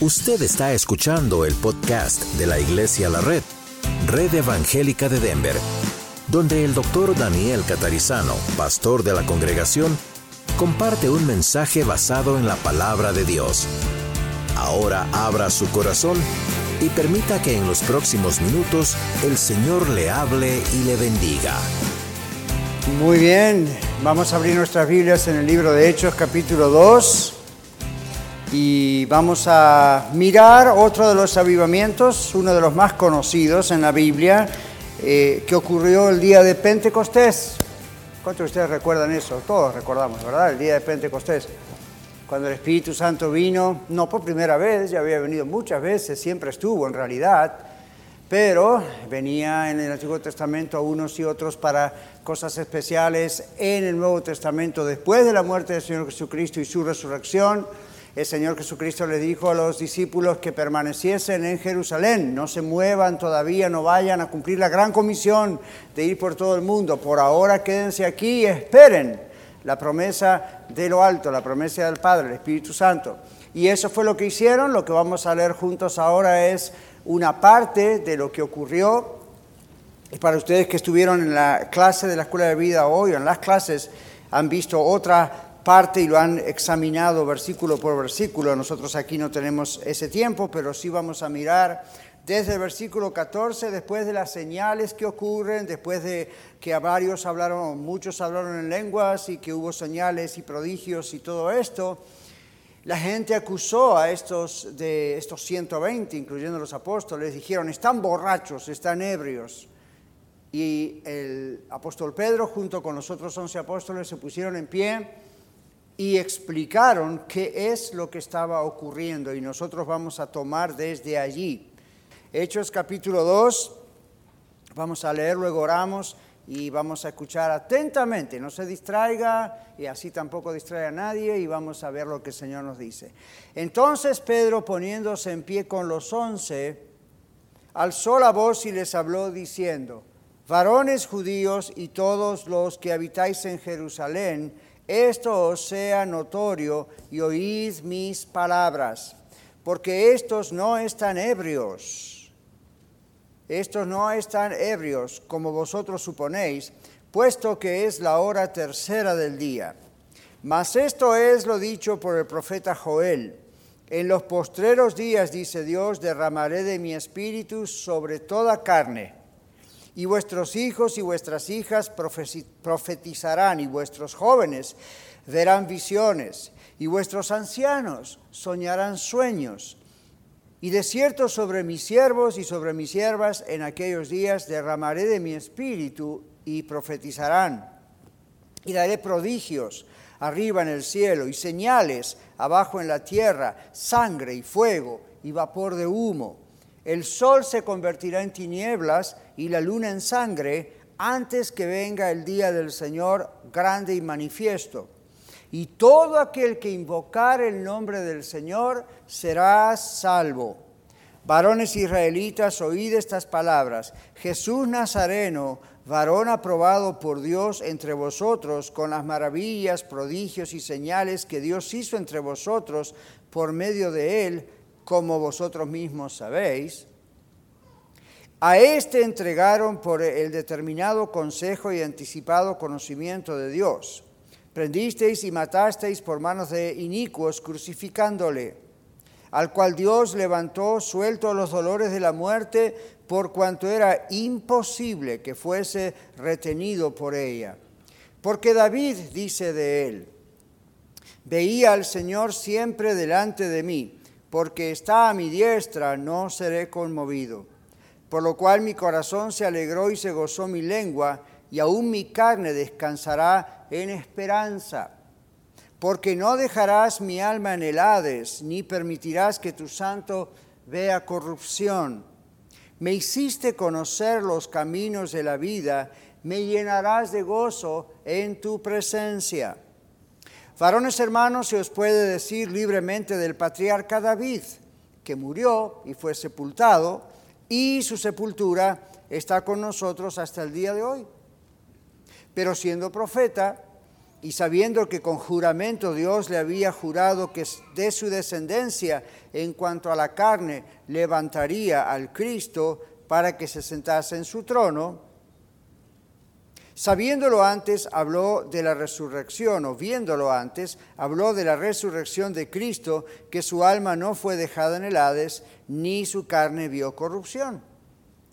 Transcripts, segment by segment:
Usted está escuchando el podcast de la Iglesia La Red, Red Evangélica de Denver, donde el doctor Daniel Catarizano, pastor de la congregación, comparte un mensaje basado en la palabra de Dios. Ahora abra su corazón y permita que en los próximos minutos el Señor le hable y le bendiga. Muy bien, vamos a abrir nuestras Biblias en el libro de Hechos capítulo 2 y vamos a mirar otro de los avivamientos, uno de los más conocidos en la Biblia, eh, que ocurrió el día de Pentecostés. ¿Cuántos de ustedes recuerdan eso? Todos recordamos, ¿verdad? El día de Pentecostés. Cuando el Espíritu Santo vino, no por primera vez, ya había venido muchas veces, siempre estuvo en realidad, pero venía en el Antiguo Testamento a unos y otros para cosas especiales en el Nuevo Testamento después de la muerte del Señor Jesucristo y su resurrección. El Señor Jesucristo le dijo a los discípulos que permaneciesen en Jerusalén, no se muevan todavía, no vayan a cumplir la gran comisión de ir por todo el mundo. Por ahora quédense aquí y esperen la promesa de lo alto, la promesa del Padre, el Espíritu Santo. Y eso fue lo que hicieron. Lo que vamos a leer juntos ahora es una parte de lo que ocurrió. Y para ustedes que estuvieron en la clase de la Escuela de Vida hoy, o en las clases, han visto otra parte y lo han examinado versículo por versículo. Nosotros aquí no tenemos ese tiempo, pero sí vamos a mirar desde el versículo 14, después de las señales que ocurren, después de que varios hablaron, muchos hablaron en lenguas y que hubo señales y prodigios y todo esto, la gente acusó a estos de estos 120, incluyendo los apóstoles, dijeron, están borrachos, están ebrios. Y el apóstol Pedro, junto con los otros 11 apóstoles, se pusieron en pie y explicaron qué es lo que estaba ocurriendo. Y nosotros vamos a tomar desde allí. Hechos capítulo 2, vamos a leer, luego oramos y vamos a escuchar atentamente, no se distraiga y así tampoco distrae a nadie y vamos a ver lo que el Señor nos dice. Entonces Pedro poniéndose en pie con los once, alzó la voz y les habló diciendo, varones judíos y todos los que habitáis en Jerusalén, esto os sea notorio y oíd mis palabras, porque estos no están ebrios estos no están ebrios, como vosotros suponéis, puesto que es la hora tercera del día. Mas esto es lo dicho por el profeta Joel. En los postreros días, dice Dios, derramaré de mi espíritu sobre toda carne. Y vuestros hijos y vuestras hijas profetizarán, y vuestros jóvenes verán visiones, y vuestros ancianos soñarán sueños y de cierto sobre mis siervos y sobre mis siervas en aquellos días derramaré de mi espíritu y profetizarán. Y daré prodigios arriba en el cielo y señales abajo en la tierra, sangre y fuego y vapor de humo. El sol se convertirá en tinieblas y la luna en sangre antes que venga el día del Señor grande y manifiesto. Y todo aquel que invocar el nombre del Señor será salvo. Varones israelitas, oíd estas palabras. Jesús Nazareno, varón aprobado por Dios entre vosotros, con las maravillas, prodigios y señales que Dios hizo entre vosotros por medio de él, como vosotros mismos sabéis. A éste entregaron por el determinado consejo y anticipado conocimiento de Dios prendisteis y matasteis por manos de inicuos, crucificándole, al cual Dios levantó suelto los dolores de la muerte, por cuanto era imposible que fuese retenido por ella. Porque David dice de él, veía al Señor siempre delante de mí, porque está a mi diestra, no seré conmovido. Por lo cual mi corazón se alegró y se gozó mi lengua, y aún mi carne descansará en esperanza. Porque no dejarás mi alma en el ni permitirás que tu santo vea corrupción. Me hiciste conocer los caminos de la vida, me llenarás de gozo en tu presencia. Varones hermanos, se os puede decir libremente del patriarca David, que murió y fue sepultado, y su sepultura está con nosotros hasta el día de hoy. Pero siendo profeta y sabiendo que con juramento Dios le había jurado que de su descendencia en cuanto a la carne levantaría al Cristo para que se sentase en su trono, sabiéndolo antes habló de la resurrección, o viéndolo antes habló de la resurrección de Cristo, que su alma no fue dejada en el Hades, ni su carne vio corrupción.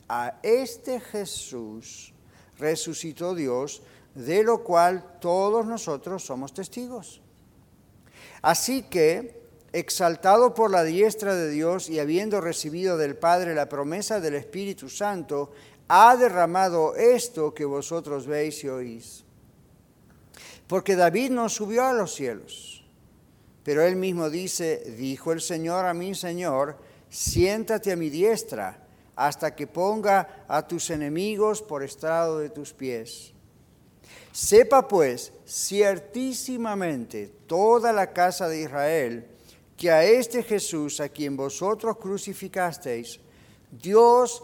A este Jesús resucitó Dios, de lo cual todos nosotros somos testigos. Así que, exaltado por la diestra de Dios y habiendo recibido del Padre la promesa del Espíritu Santo, ha derramado esto que vosotros veis y oís. Porque David no subió a los cielos, pero él mismo dice, dijo el Señor a mi Señor, siéntate a mi diestra hasta que ponga a tus enemigos por estrado de tus pies. Sepa pues ciertísimamente toda la casa de Israel que a este Jesús a quien vosotros crucificasteis, Dios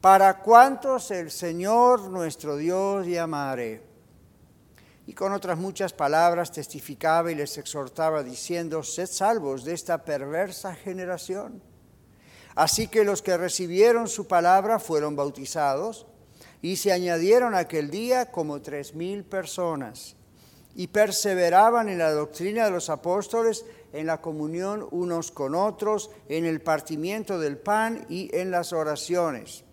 para cuantos el Señor nuestro Dios llamaré. Y con otras muchas palabras testificaba y les exhortaba diciendo, sed salvos de esta perversa generación. Así que los que recibieron su palabra fueron bautizados y se añadieron aquel día como tres mil personas y perseveraban en la doctrina de los apóstoles, en la comunión unos con otros, en el partimiento del pan y en las oraciones.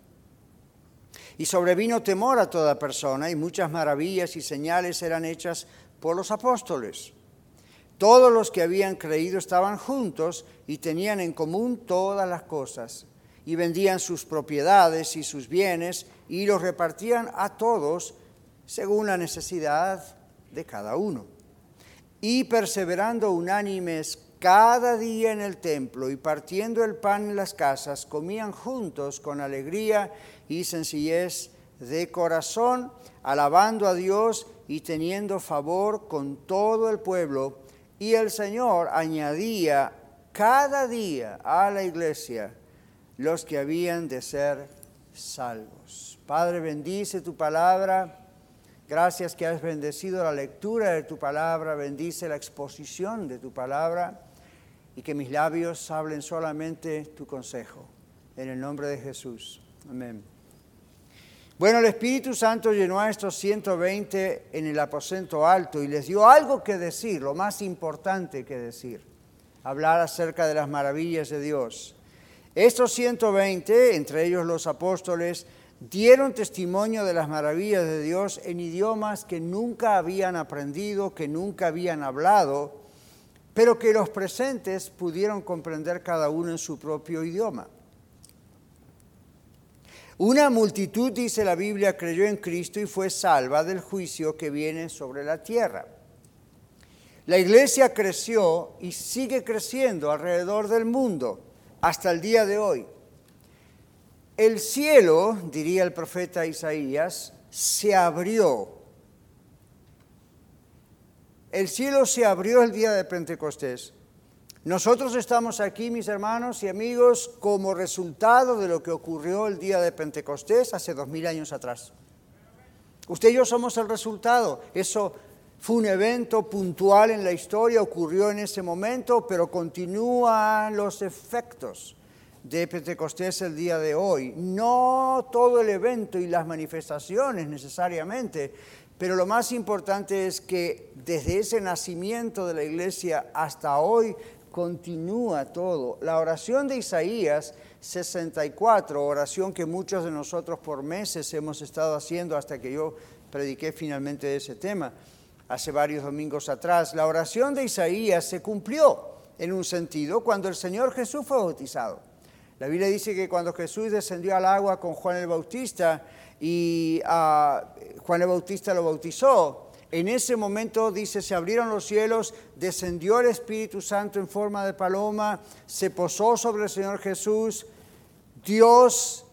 Y sobrevino temor a toda persona y muchas maravillas y señales eran hechas por los apóstoles. Todos los que habían creído estaban juntos y tenían en común todas las cosas, y vendían sus propiedades y sus bienes y los repartían a todos según la necesidad de cada uno. Y perseverando unánimes cada día en el templo y partiendo el pan en las casas, comían juntos con alegría y sencillez de corazón, alabando a Dios y teniendo favor con todo el pueblo y el Señor añadía cada día a la iglesia los que habían de ser salvos. Padre, bendice tu palabra. Gracias que has bendecido la lectura de tu palabra, bendice la exposición de tu palabra y que mis labios hablen solamente tu consejo. En el nombre de Jesús. Amén. Bueno, el Espíritu Santo llenó a estos 120 en el aposento alto y les dio algo que decir, lo más importante que decir, hablar acerca de las maravillas de Dios. Estos 120, entre ellos los apóstoles, dieron testimonio de las maravillas de Dios en idiomas que nunca habían aprendido, que nunca habían hablado, pero que los presentes pudieron comprender cada uno en su propio idioma. Una multitud, dice la Biblia, creyó en Cristo y fue salva del juicio que viene sobre la tierra. La iglesia creció y sigue creciendo alrededor del mundo hasta el día de hoy. El cielo, diría el profeta Isaías, se abrió. El cielo se abrió el día de Pentecostés nosotros estamos aquí, mis hermanos y amigos, como resultado de lo que ocurrió el día de Pentecostés hace dos mil años atrás. Usted y yo somos el resultado. Eso fue un evento puntual en la historia, ocurrió en ese momento, pero continúan los efectos de Pentecostés el día de hoy. No todo el evento y las manifestaciones necesariamente, pero lo más importante es que desde ese nacimiento de la iglesia hasta hoy continúa todo. La oración de Isaías 64, oración que muchos de nosotros por meses hemos estado haciendo hasta que yo prediqué finalmente ese tema hace varios domingos atrás, la oración de Isaías se cumplió en un sentido cuando el Señor Jesús fue bautizado. La Biblia dice que cuando Jesús descendió al agua con Juan el Bautista y ah, Juan el Bautista lo bautizó, En ese momento, dice, se abrieron los cielos, descendió el Espíritu Santo en forma de paloma, se posó sobre el Señor Jesús, Dios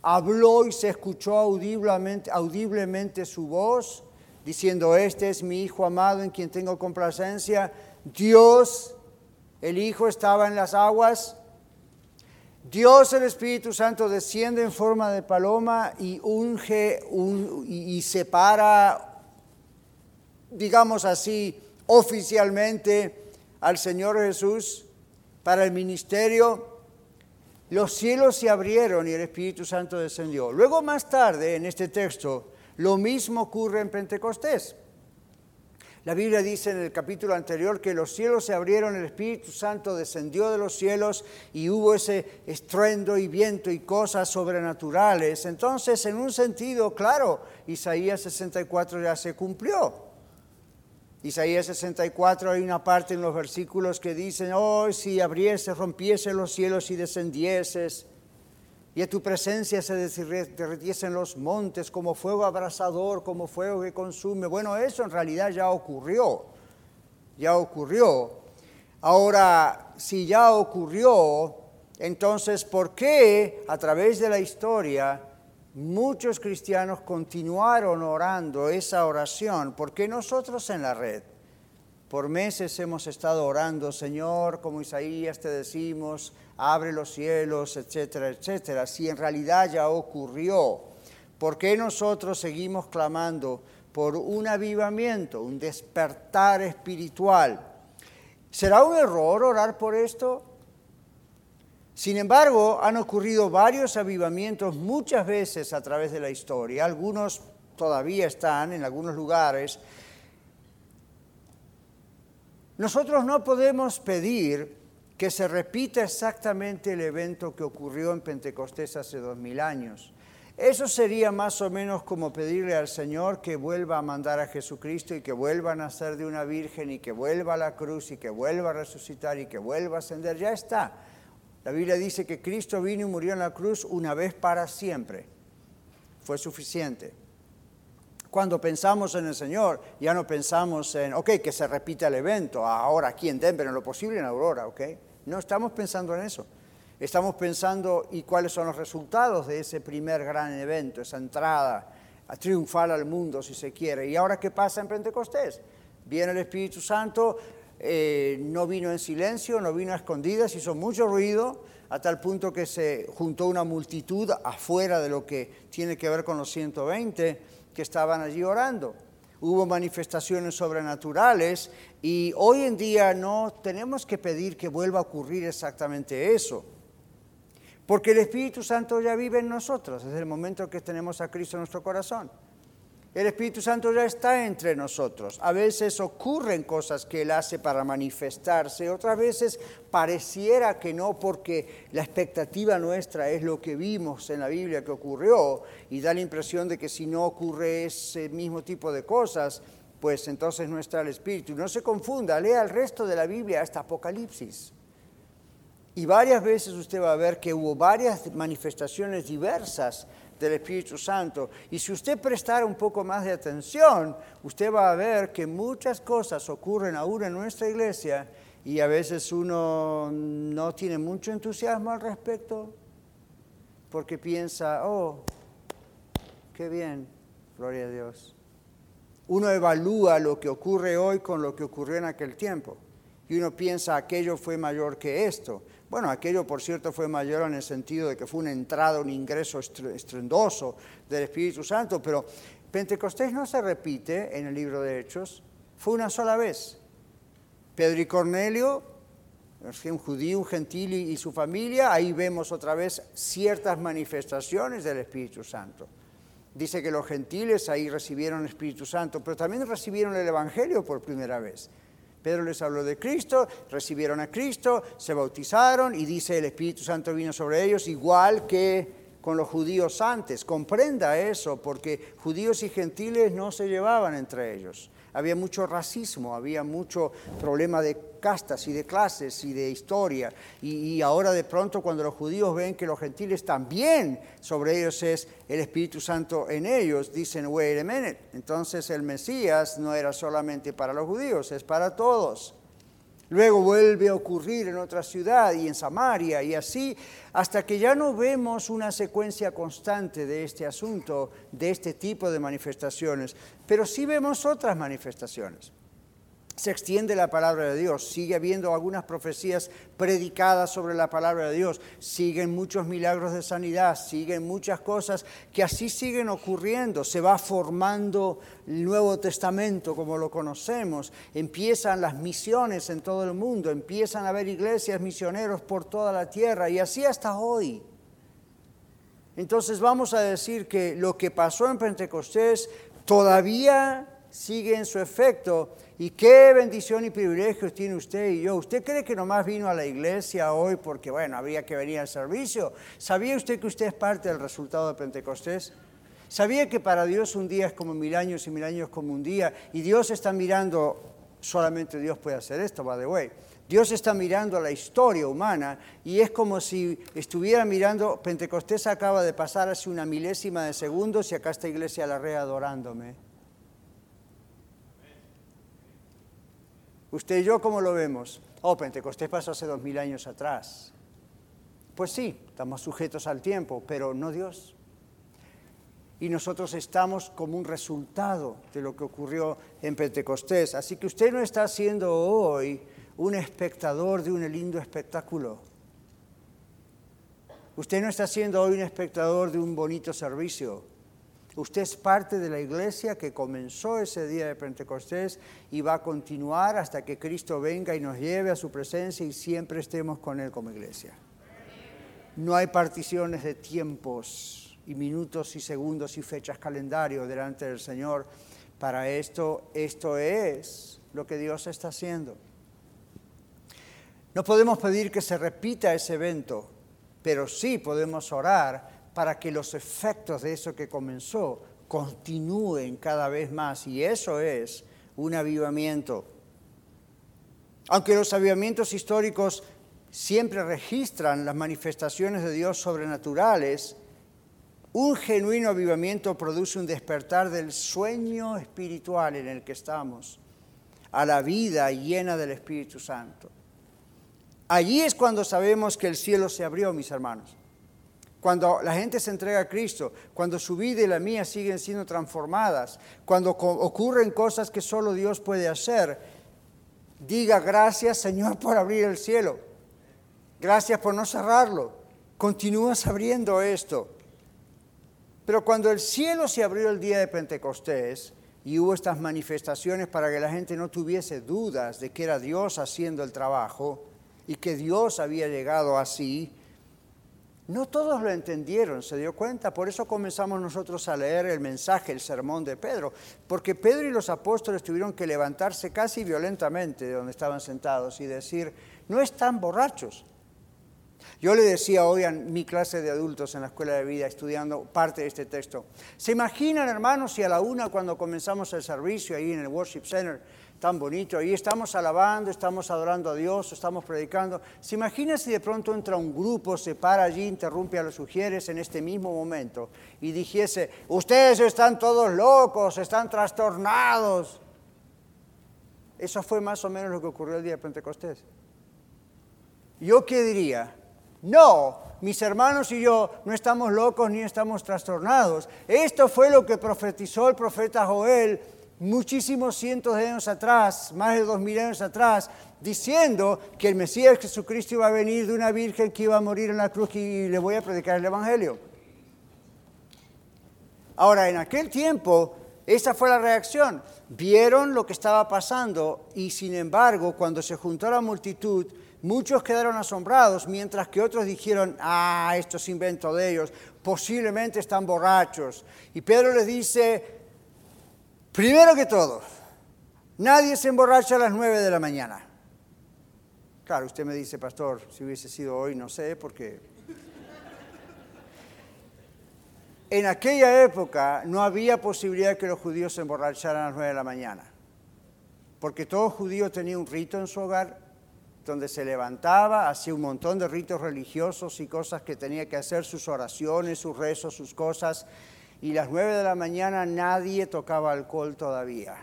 habló y se escuchó audiblemente, audiblemente su voz, diciendo, este es mi Hijo amado en quien tengo complacencia. Dios, el Hijo, estaba en las aguas. Dios el Espíritu Santo desciende en forma de paloma y unge y separa, digamos así, oficialmente al Señor Jesús para el ministerio los cielos se abrieron y el Espíritu Santo descendió. Luego más tarde, en este texto, lo mismo ocurre en Pentecostés. La Biblia dice en el capítulo anterior que los cielos se abrieron, el Espíritu Santo descendió de los cielos y hubo ese estruendo y viento y cosas sobrenaturales. Entonces, en un sentido, claro, Isaías 64 ya se cumplió. Isaías 64 hay una parte en los versículos que dicen, oh, si abriese, rompiese los cielos y descendieses, y a tu presencia se derritiesen los montes como fuego abrasador, como fuego que consume. Bueno, eso en realidad ya ocurrió, ya ocurrió. Ahora, si ya ocurrió, entonces, ¿por qué a través de la historia muchos cristianos continuaron orando esa oración, porque nosotros en la red, por meses hemos estado orando, Señor, como Isaías te decimos, abre los cielos, etcétera, etcétera. Si en realidad ya ocurrió, ¿por qué nosotros seguimos clamando por un avivamiento, un despertar espiritual? ¿Será un error orar por esto? Sin embargo, han ocurrido varios avivamientos muchas veces a través de la historia, algunos todavía están en algunos lugares. Nosotros no podemos pedir que se repita exactamente el evento que ocurrió en Pentecostés hace dos mil años. Eso sería más o menos como pedirle al Señor que vuelva a mandar a Jesucristo y que vuelva a nacer de una virgen y que vuelva a la cruz y que vuelva a resucitar y que vuelva a ascender. Ya está. La Biblia dice que Cristo vino y murió en la cruz una vez para siempre. Fue suficiente. Cuando pensamos en el Señor, ya no pensamos en, ok, que se repita el evento, ahora aquí en Denver, en lo posible en Aurora, ok. No estamos pensando en eso. Estamos pensando y cuáles son los resultados de ese primer gran evento, esa entrada a triunfar al mundo, si se quiere. ¿Y ahora qué pasa en Pentecostés? Viene el Espíritu Santo, eh, no vino en silencio, no vino a escondidas, hizo mucho ruido, a tal punto que se juntó una multitud afuera de lo que tiene que ver con los 120 que estaban allí orando. Hubo manifestaciones sobrenaturales y hoy en día no tenemos que pedir que vuelva a ocurrir exactamente eso. Porque el Espíritu Santo ya vive en nosotros desde el momento que tenemos a Cristo en nuestro corazón. El Espíritu Santo ya está entre nosotros. A veces ocurren cosas que Él hace para manifestarse, otras veces pareciera que no porque la expectativa nuestra es lo que vimos en la Biblia que ocurrió y da la impresión de que si no ocurre ese mismo tipo de cosas, pues entonces no está el Espíritu. No se confunda, lea el resto de la Biblia hasta Apocalipsis. Y varias veces usted va a ver que hubo varias manifestaciones diversas del Espíritu Santo. Y si usted prestara un poco más de atención, usted va a ver que muchas cosas ocurren aún en nuestra iglesia y a veces uno no tiene mucho entusiasmo al respecto porque piensa, oh, qué bien, gloria a Dios. Uno evalúa lo que ocurre hoy con lo que ocurrió en aquel tiempo y uno piensa aquello fue mayor que esto. Bueno, aquello, por cierto, fue mayor en el sentido de que fue una entrada, un ingreso estrendoso del Espíritu Santo, pero Pentecostés no se repite en el libro de Hechos, fue una sola vez. Pedro y Cornelio, un judío, un gentil y su familia, ahí vemos otra vez ciertas manifestaciones del Espíritu Santo. Dice que los gentiles ahí recibieron el Espíritu Santo, pero también recibieron el Evangelio por primera vez. Pedro les habló de Cristo, recibieron a Cristo, se bautizaron y dice el Espíritu Santo vino sobre ellos igual que con los judíos antes. Comprenda eso, porque judíos y gentiles no se llevaban entre ellos. Había mucho racismo, había mucho problema de castas y de clases y de historia. Y, ahora de pronto cuando los judíos ven que los gentiles también sobre ellos es el Espíritu Santo en ellos, dicen, wait a minute, entonces el Mesías no era solamente para los judíos, es para todos. Luego vuelve a ocurrir en otra ciudad y en Samaria y así hasta que ya no vemos una secuencia constante de este asunto, de este tipo de manifestaciones, pero sí vemos otras manifestaciones se extiende la palabra de Dios, sigue habiendo algunas profecías predicadas sobre la palabra de Dios, siguen muchos milagros de sanidad, siguen muchas cosas que así siguen ocurriendo, se va formando el Nuevo Testamento como lo conocemos, empiezan las misiones en todo el mundo, empiezan a haber iglesias misioneros por toda la tierra. Y así hasta hoy. Entonces vamos a decir que lo que pasó en Pentecostés todavía sigue en su efecto y qué bendición y privilegios tiene usted y yo. ¿Usted cree que nomás vino a la iglesia hoy porque, bueno, había que venir al servicio? ¿Sabía usted que usted es parte del resultado de Pentecostés? ¿Sabía que para Dios un día es como mil años y mil años como un día? Y Dios está mirando, solamente Dios puede hacer esto, by the way. Dios está mirando a la historia humana y es como si estuviera mirando, Pentecostés acaba de pasar hace una milésima de segundos y acá está Iglesia la Rea adorándome. Usted y yo, ¿cómo lo vemos? Oh, Pentecostés pasó hace dos mil años atrás. Pues sí, estamos sujetos al tiempo, pero no Dios. Y nosotros estamos como un resultado de lo que ocurrió en Pentecostés. Así que usted no está siendo hoy un espectador de un lindo espectáculo. Usted no está siendo hoy un espectador de un bonito servicio. Usted es parte de la iglesia que comenzó ese día de Pentecostés y va a continuar hasta que Cristo venga y nos lleve a su presencia y siempre estemos con Él como iglesia. No hay particiones de tiempos y minutos y segundos y fechas calendario delante del Señor. Para esto, esto es lo que Dios está haciendo. No podemos pedir que se repita ese evento, pero sí podemos orar para que los efectos de eso que comenzó continúen cada vez más. Y eso es un avivamiento. Aunque los avivamientos históricos siempre registran las manifestaciones de Dios sobrenaturales, un genuino avivamiento produce un despertar del sueño espiritual en el que estamos, a la vida llena del Espíritu Santo. Allí es cuando sabemos que el cielo se abrió, mis hermanos cuando la gente se entrega a Cristo, cuando su vida y la mía siguen siendo transformadas, cuando ocurren cosas que solo Dios puede hacer, diga gracias Señor por abrir el cielo, gracias por no cerrarlo, continúas abriendo esto. Pero cuando el cielo se abrió el día de Pentecostés y hubo estas manifestaciones para que la gente no tuviese dudas de que era Dios haciendo el trabajo y que Dios había llegado así, no todos lo entendieron, se dio cuenta, por eso comenzamos nosotros a leer el mensaje, el sermón de Pedro, porque Pedro y los apóstoles tuvieron que levantarse casi violentamente de donde estaban sentados y decir, no están borrachos. Yo le decía hoy a mi clase de adultos en la escuela de vida, estudiando parte de este texto, ¿se imaginan hermanos si a la una cuando comenzamos el servicio ahí en el Worship Center, tan bonito. Ahí estamos alabando, estamos adorando a Dios, estamos predicando. ¿Se imagina si de pronto entra un grupo, se para allí, interrumpe a los sugieres en este mismo momento y dijese, ustedes están todos locos, están trastornados? Eso fue más o menos lo que ocurrió el día de Pentecostés. ¿Yo qué diría? No, mis hermanos y yo no estamos locos ni estamos trastornados. Esto fue lo que profetizó el profeta Joel muchísimos cientos de años atrás, más de dos mil años atrás, diciendo que el Mesías Jesucristo iba a venir de una virgen que iba a morir en la cruz y le voy a predicar el Evangelio. Ahora, en aquel tiempo, esa fue la reacción. Vieron lo que estaba pasando y sin embargo, cuando se juntó la multitud, muchos quedaron asombrados, mientras que otros dijeron, ah, esto es invento de ellos, posiblemente están borrachos. Y Pedro les dice, Primero que todo, nadie se emborracha a las nueve de la mañana. Claro, usted me dice, pastor, si hubiese sido hoy, no sé, porque... En aquella época no había posibilidad de que los judíos se emborracharan a las nueve de la mañana. porque todo judío tenía un rito en su hogar donde se levantaba, hacía un montón de ritos religiosos y cosas que tenía que hacer, sus oraciones, sus rezos, sus cosas, y las nueve de la mañana nadie tocaba alcohol todavía.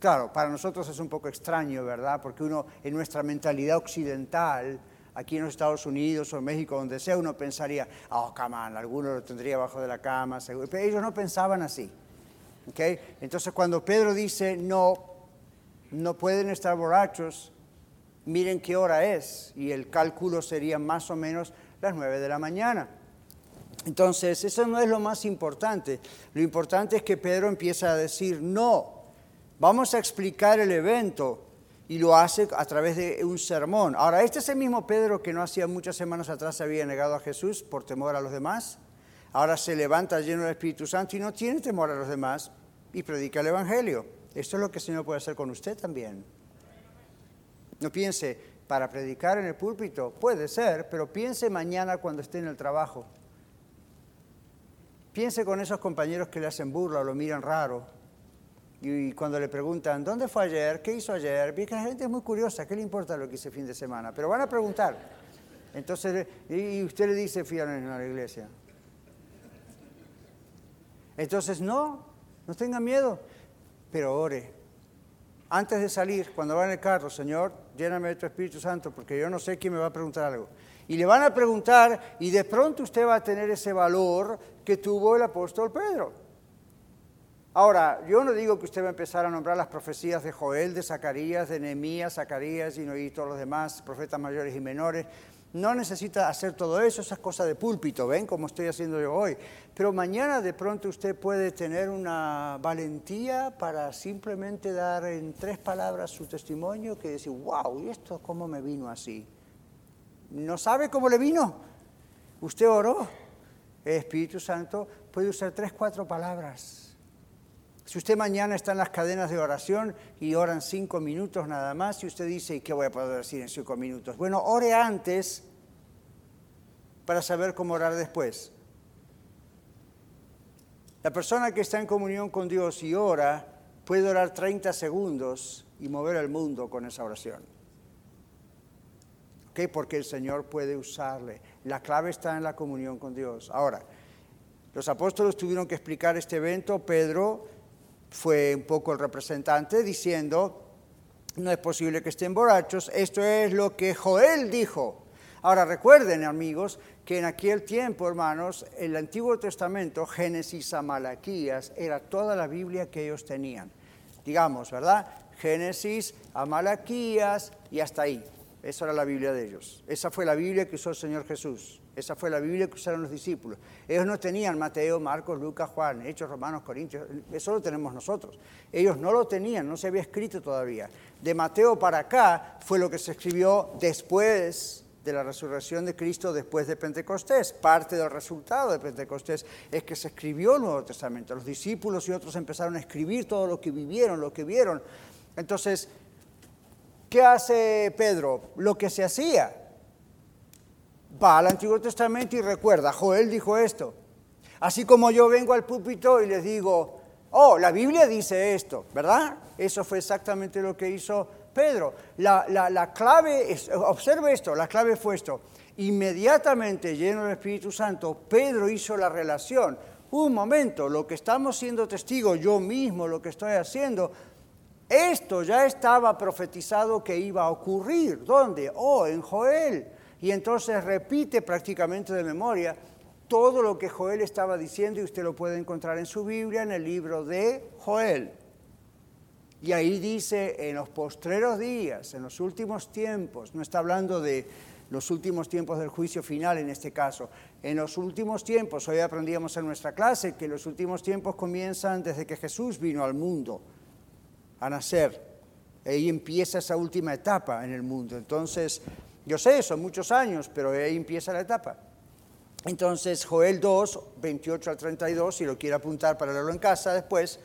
Claro, para nosotros es un poco extraño, ¿verdad? Porque uno, en nuestra mentalidad occidental, aquí en los Estados Unidos o en México, donde sea, uno pensaría, oh, come on, alguno lo tendría abajo de la cama. Pero ellos no pensaban así. ¿okay? Entonces, cuando Pedro dice, no, no pueden estar borrachos, miren qué hora es, y el cálculo sería más o menos las nueve de la mañana. Entonces, eso no es lo más importante. Lo importante es que Pedro empieza a decir, no, vamos a explicar el evento y lo hace a través de un sermón. Ahora, este es el mismo Pedro que no hacía muchas semanas atrás se había negado a Jesús por temor a los demás. Ahora se levanta lleno del Espíritu Santo y no tiene temor a los demás y predica el Evangelio. Esto es lo que el Señor puede hacer con usted también. No piense, para predicar en el púlpito, puede ser, pero piense mañana cuando esté en el trabajo. Piense con esos compañeros que le hacen burla o lo miran raro y cuando le preguntan, ¿dónde fue ayer? ¿Qué hizo ayer? Vi que la gente es muy curiosa, ¿qué le importa lo que hice fin de semana? Pero van a preguntar. Entonces, y usted le dice, fui a la iglesia. Entonces, no, no tenga miedo, pero ore. Antes de salir, cuando va en el carro, Señor, lléname de tu Espíritu Santo, porque yo no sé quién me va a preguntar algo. Y le van a preguntar, y de pronto usted va a tener ese valor que tuvo el apóstol Pedro. Ahora, yo no digo que usted va a empezar a nombrar las profecías de Joel, de Zacarías, de Nehemías, Zacarías y, todos los demás, profetas mayores y menores. No necesita hacer todo eso, esas cosas de púlpito, ¿ven? Como estoy haciendo yo hoy. Pero mañana de pronto usted puede tener una valentía para simplemente dar en tres palabras su testimonio que decir, wow, ¿y esto cómo me vino así? ¿No sabe cómo le vino? Usted oró. El Espíritu Santo puede usar tres, cuatro palabras si usted mañana está en las cadenas de oración y oran cinco minutos nada más, y usted dice, ¿y qué voy a poder decir en cinco minutos? Bueno, ore antes para saber cómo orar después. La persona que está en comunión con Dios y ora puede orar 30 segundos y mover el mundo con esa oración. Porque el Señor puede usarle. La clave está en la comunión con Dios. Ahora, los apóstoles tuvieron que explicar este evento. Pedro fue un poco el representante diciendo, no es posible que estén borrachos, esto es lo que Joel dijo. Ahora recuerden, amigos, que en aquel tiempo, hermanos, el Antiguo Testamento, Génesis a Malaquías, era toda la Biblia que ellos tenían. Digamos, ¿verdad? Génesis a Malaquías y hasta ahí. Esa era la Biblia de ellos. Esa fue la Biblia que usó el Señor Jesús. Esa fue la Biblia que usaron los discípulos. Ellos no tenían Mateo, Marcos, Lucas, Juan, Hechos, Romanos, Corintios. Eso lo tenemos nosotros. Ellos no lo tenían, no se había escrito todavía. De Mateo para acá fue lo que se escribió después de la resurrección de Cristo después de Pentecostés. Parte del resultado de Pentecostés es que se escribió el Nuevo Testamento. Los discípulos y otros empezaron a escribir todo lo que vivieron, lo que vieron. Entonces, ¿qué hace Pedro? Lo que se hacía va al Antiguo Testamento y recuerda, Joel dijo esto. Así como yo vengo al púlpito y les digo, oh, la Biblia dice esto, ¿verdad? Eso fue exactamente lo que hizo Pedro. La, la clave, es, observe esto, la clave fue esto. Inmediatamente lleno del Espíritu Santo, Pedro hizo la relación. Un momento, lo que estamos siendo testigos, yo mismo lo que estoy haciendo, esto ya estaba profetizado que iba a ocurrir. ¿Dónde? Oh, en Joel y entonces repite prácticamente de memoria todo lo que Joel estaba diciendo y usted lo puede encontrar en su Biblia, en el libro de Joel. Y ahí dice, en los postreros días, en los últimos tiempos, no está hablando de los últimos tiempos del juicio final en este caso, en los últimos tiempos, hoy aprendíamos en nuestra clase que los últimos tiempos comienzan desde que Jesús vino al mundo a nacer. Ahí empieza esa última etapa en el mundo. Entonces, yo sé, son muchos años, pero ahí empieza la etapa. Entonces, Joel 2, 28 al 32, si lo quiere apuntar para leerlo en casa después,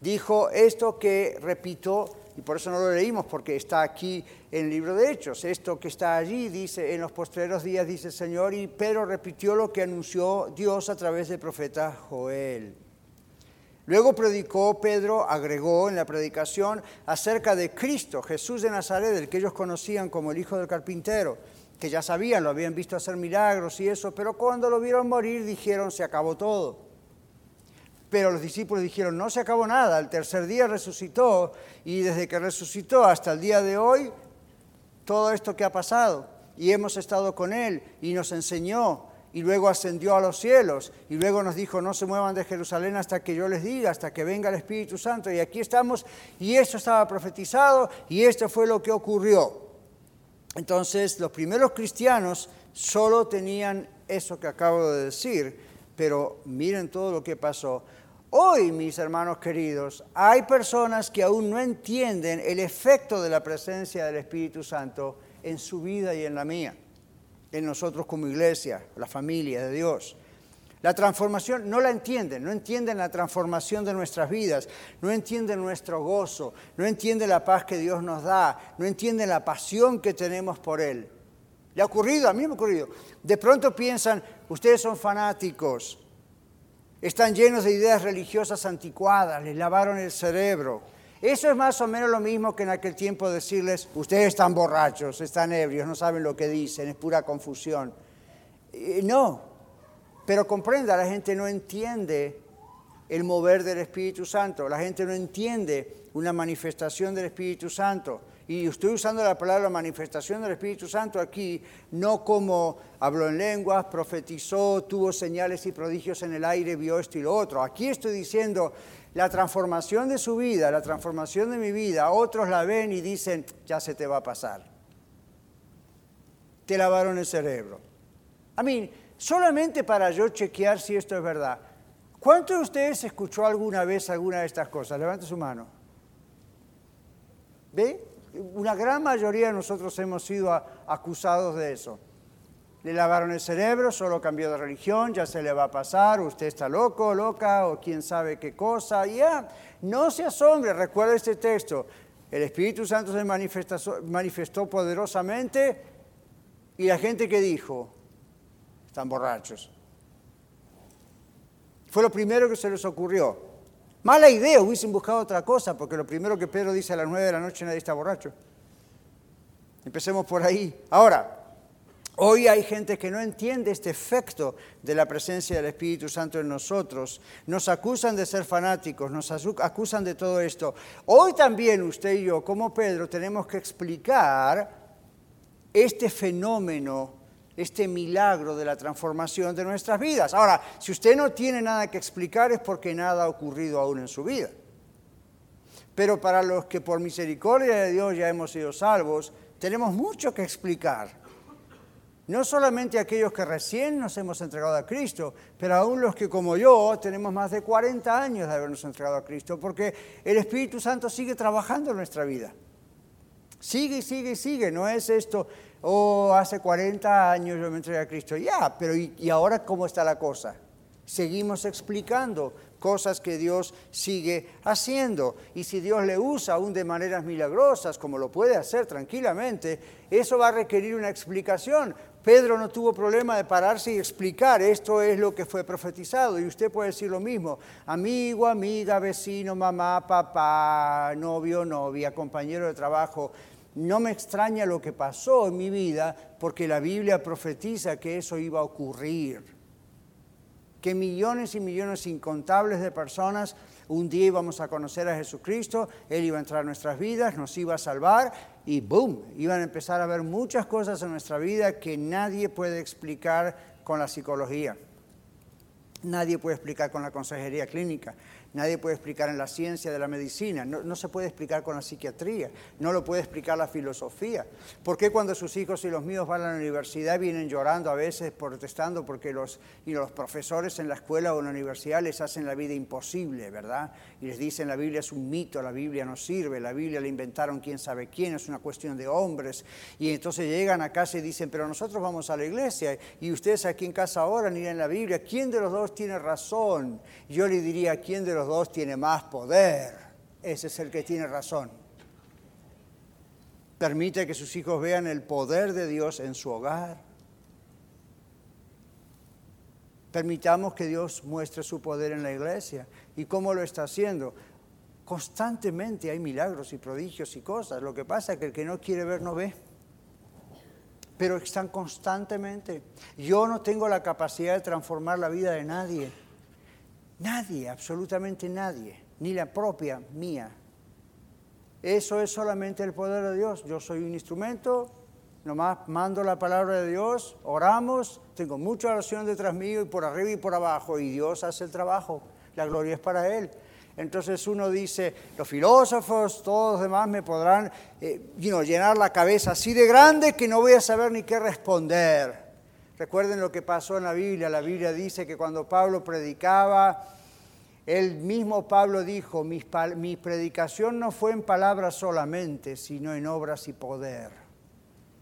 dijo esto que repito, y por eso no lo leímos, porque está aquí en el libro de Hechos. Esto que está allí dice, en los postreros días dice el Señor, y Pedro repitió lo que anunció Dios a través del profeta Joel. Luego predicó, Pedro agregó en la predicación acerca de Cristo, Jesús de Nazaret, el que ellos conocían como el hijo del carpintero, que ya sabían, lo habían visto hacer milagros y eso, pero cuando lo vieron morir dijeron, se acabó todo. Pero los discípulos dijeron, no se acabó nada, el tercer día resucitó y desde que resucitó hasta el día de hoy, todo esto que ha pasado y hemos estado con Él y nos enseñó y luego ascendió a los cielos y luego nos dijo, no se muevan de Jerusalén hasta que yo les diga, hasta que venga el Espíritu Santo y aquí estamos y esto estaba profetizado y esto fue lo que ocurrió. Entonces los primeros cristianos solo tenían eso que acabo de decir, pero miren todo lo que pasó. Hoy, mis hermanos queridos, hay personas que aún no entienden el efecto de la presencia del Espíritu Santo en su vida y en la mía, en nosotros como iglesia, la familia de Dios. La transformación no la entienden, no entienden la transformación de nuestras vidas, no entienden nuestro gozo, no entienden la paz que Dios nos da, no entienden la pasión que tenemos por Él. ¿Le ha ocurrido? A mí me ha ocurrido. De pronto piensan, ustedes son fanáticos, están llenos de ideas religiosas anticuadas, les lavaron el cerebro. Eso es más o menos lo mismo que en aquel tiempo decirles, ustedes están borrachos, están ebrios, no saben lo que dicen, es pura confusión. no, pero comprenda, la gente no entiende el mover del Espíritu Santo, la gente no entiende una manifestación del Espíritu Santo. Y estoy usando la palabra manifestación del Espíritu Santo aquí, no como habló en lenguas, profetizó, tuvo señales y prodigios en el aire, vio esto y lo otro. Aquí estoy diciendo la transformación de su vida, la transformación de mi vida. Otros la ven y dicen, ya se te va a pasar. Te lavaron el cerebro. A mí, solamente para yo chequear si esto es verdad. ¿Cuántos de ustedes escuchó alguna vez alguna de estas cosas? Levante su mano. ¿Ve? una gran mayoría de nosotros hemos sido acusados de eso. Le lavaron el cerebro, solo cambió de religión, ya se le va a pasar, usted está loco, loca, o quién sabe qué cosa. Ya, no se asombre, recuerda este texto. El Espíritu Santo se manifestó, manifestó poderosamente y la gente que dijo, están borrachos. Fue lo primero que se les ocurrió. Mala idea, hubiesen buscado otra cosa, porque lo primero que Pedro dice a las nueve de la noche nadie está borracho. Empecemos por ahí. Ahora, hoy hay gente que no entiende este efecto de la presencia del Espíritu Santo en nosotros. Nos acusan de ser fanáticos, nos acusan de todo esto. Hoy también usted y yo, como Pedro, tenemos que explicar este fenómeno este milagro de la transformación de nuestras vidas. Ahora, si usted no tiene nada que explicar es porque nada ha ocurrido aún en su vida. Pero para los que por misericordia de Dios ya hemos sido salvos, tenemos mucho que explicar. No solamente aquellos que recién nos hemos entregado a Cristo, pero aún los que como yo tenemos más de 40 años de habernos entregado a Cristo, porque el Espíritu Santo sigue trabajando en nuestra vida. Sigue y sigue y sigue, no es esto, oh, hace 40 años yo me entregué a Cristo. Ya, pero ¿y, ahora cómo está la cosa? Seguimos explicando cosas que Dios sigue haciendo. Y si Dios le usa aún de maneras milagrosas, como lo puede hacer tranquilamente, eso va a requerir una explicación. Pedro no tuvo problema de pararse y explicar, esto es lo que fue profetizado. Y usted puede decir lo mismo, amigo, amiga, vecino, mamá, papá, novio, novia, compañero de trabajo. No me extraña lo que pasó en mi vida porque la Biblia profetiza que eso iba a ocurrir. Que millones y millones incontables de personas un día íbamos a conocer a Jesucristo, Él iba a entrar a nuestras vidas, nos iba a salvar y ¡boom! Iban a empezar a ver muchas cosas en nuestra vida que nadie puede explicar con la psicología. Nadie puede explicar con la consejería clínica, nadie puede explicar en la ciencia de la medicina, no, se puede explicar con la psiquiatría, no lo puede explicar la filosofía. ¿Por qué cuando sus hijos y los míos van a la universidad vienen llorando a veces, protestando porque los, y los profesores en la escuela o en la universidad les hacen la vida imposible, ¿verdad? Y les dicen la Biblia es un mito, la Biblia no sirve, la Biblia la inventaron quién sabe quién, es una cuestión de hombres. Y entonces llegan a casa y dicen, pero nosotros vamos a la iglesia y ustedes aquí en casa ahora ni en la Biblia, ¿quién de los dos tiene razón. Yo le diría, ¿quién de los dos tiene más poder? Ese es el que tiene razón. Permite que sus hijos vean el poder de Dios en su hogar. Permitamos que Dios muestre su poder en la iglesia. ¿Y cómo lo está haciendo? Constantemente hay milagros y prodigios y cosas. Lo que pasa es que el que no quiere ver no ve. Pero están constantemente. Yo no tengo la capacidad de transformar la vida de nadie. Nadie, absolutamente nadie. Ni la propia mía. Eso es solamente el poder de Dios. Yo soy un instrumento, nomás mando la palabra de Dios, oramos, tengo mucha oración detrás mío y por arriba y por abajo, y Dios hace el trabajo. La gloria es para Él. Entonces uno dice, los filósofos, todos los demás me podrán eh, llenar la cabeza así de grande que no voy a saber ni qué responder. Recuerden lo que pasó en la Biblia. La Biblia dice que cuando Pablo predicaba, el mismo Pablo dijo, mi, predicación no fue en palabras solamente, sino en obras y poder.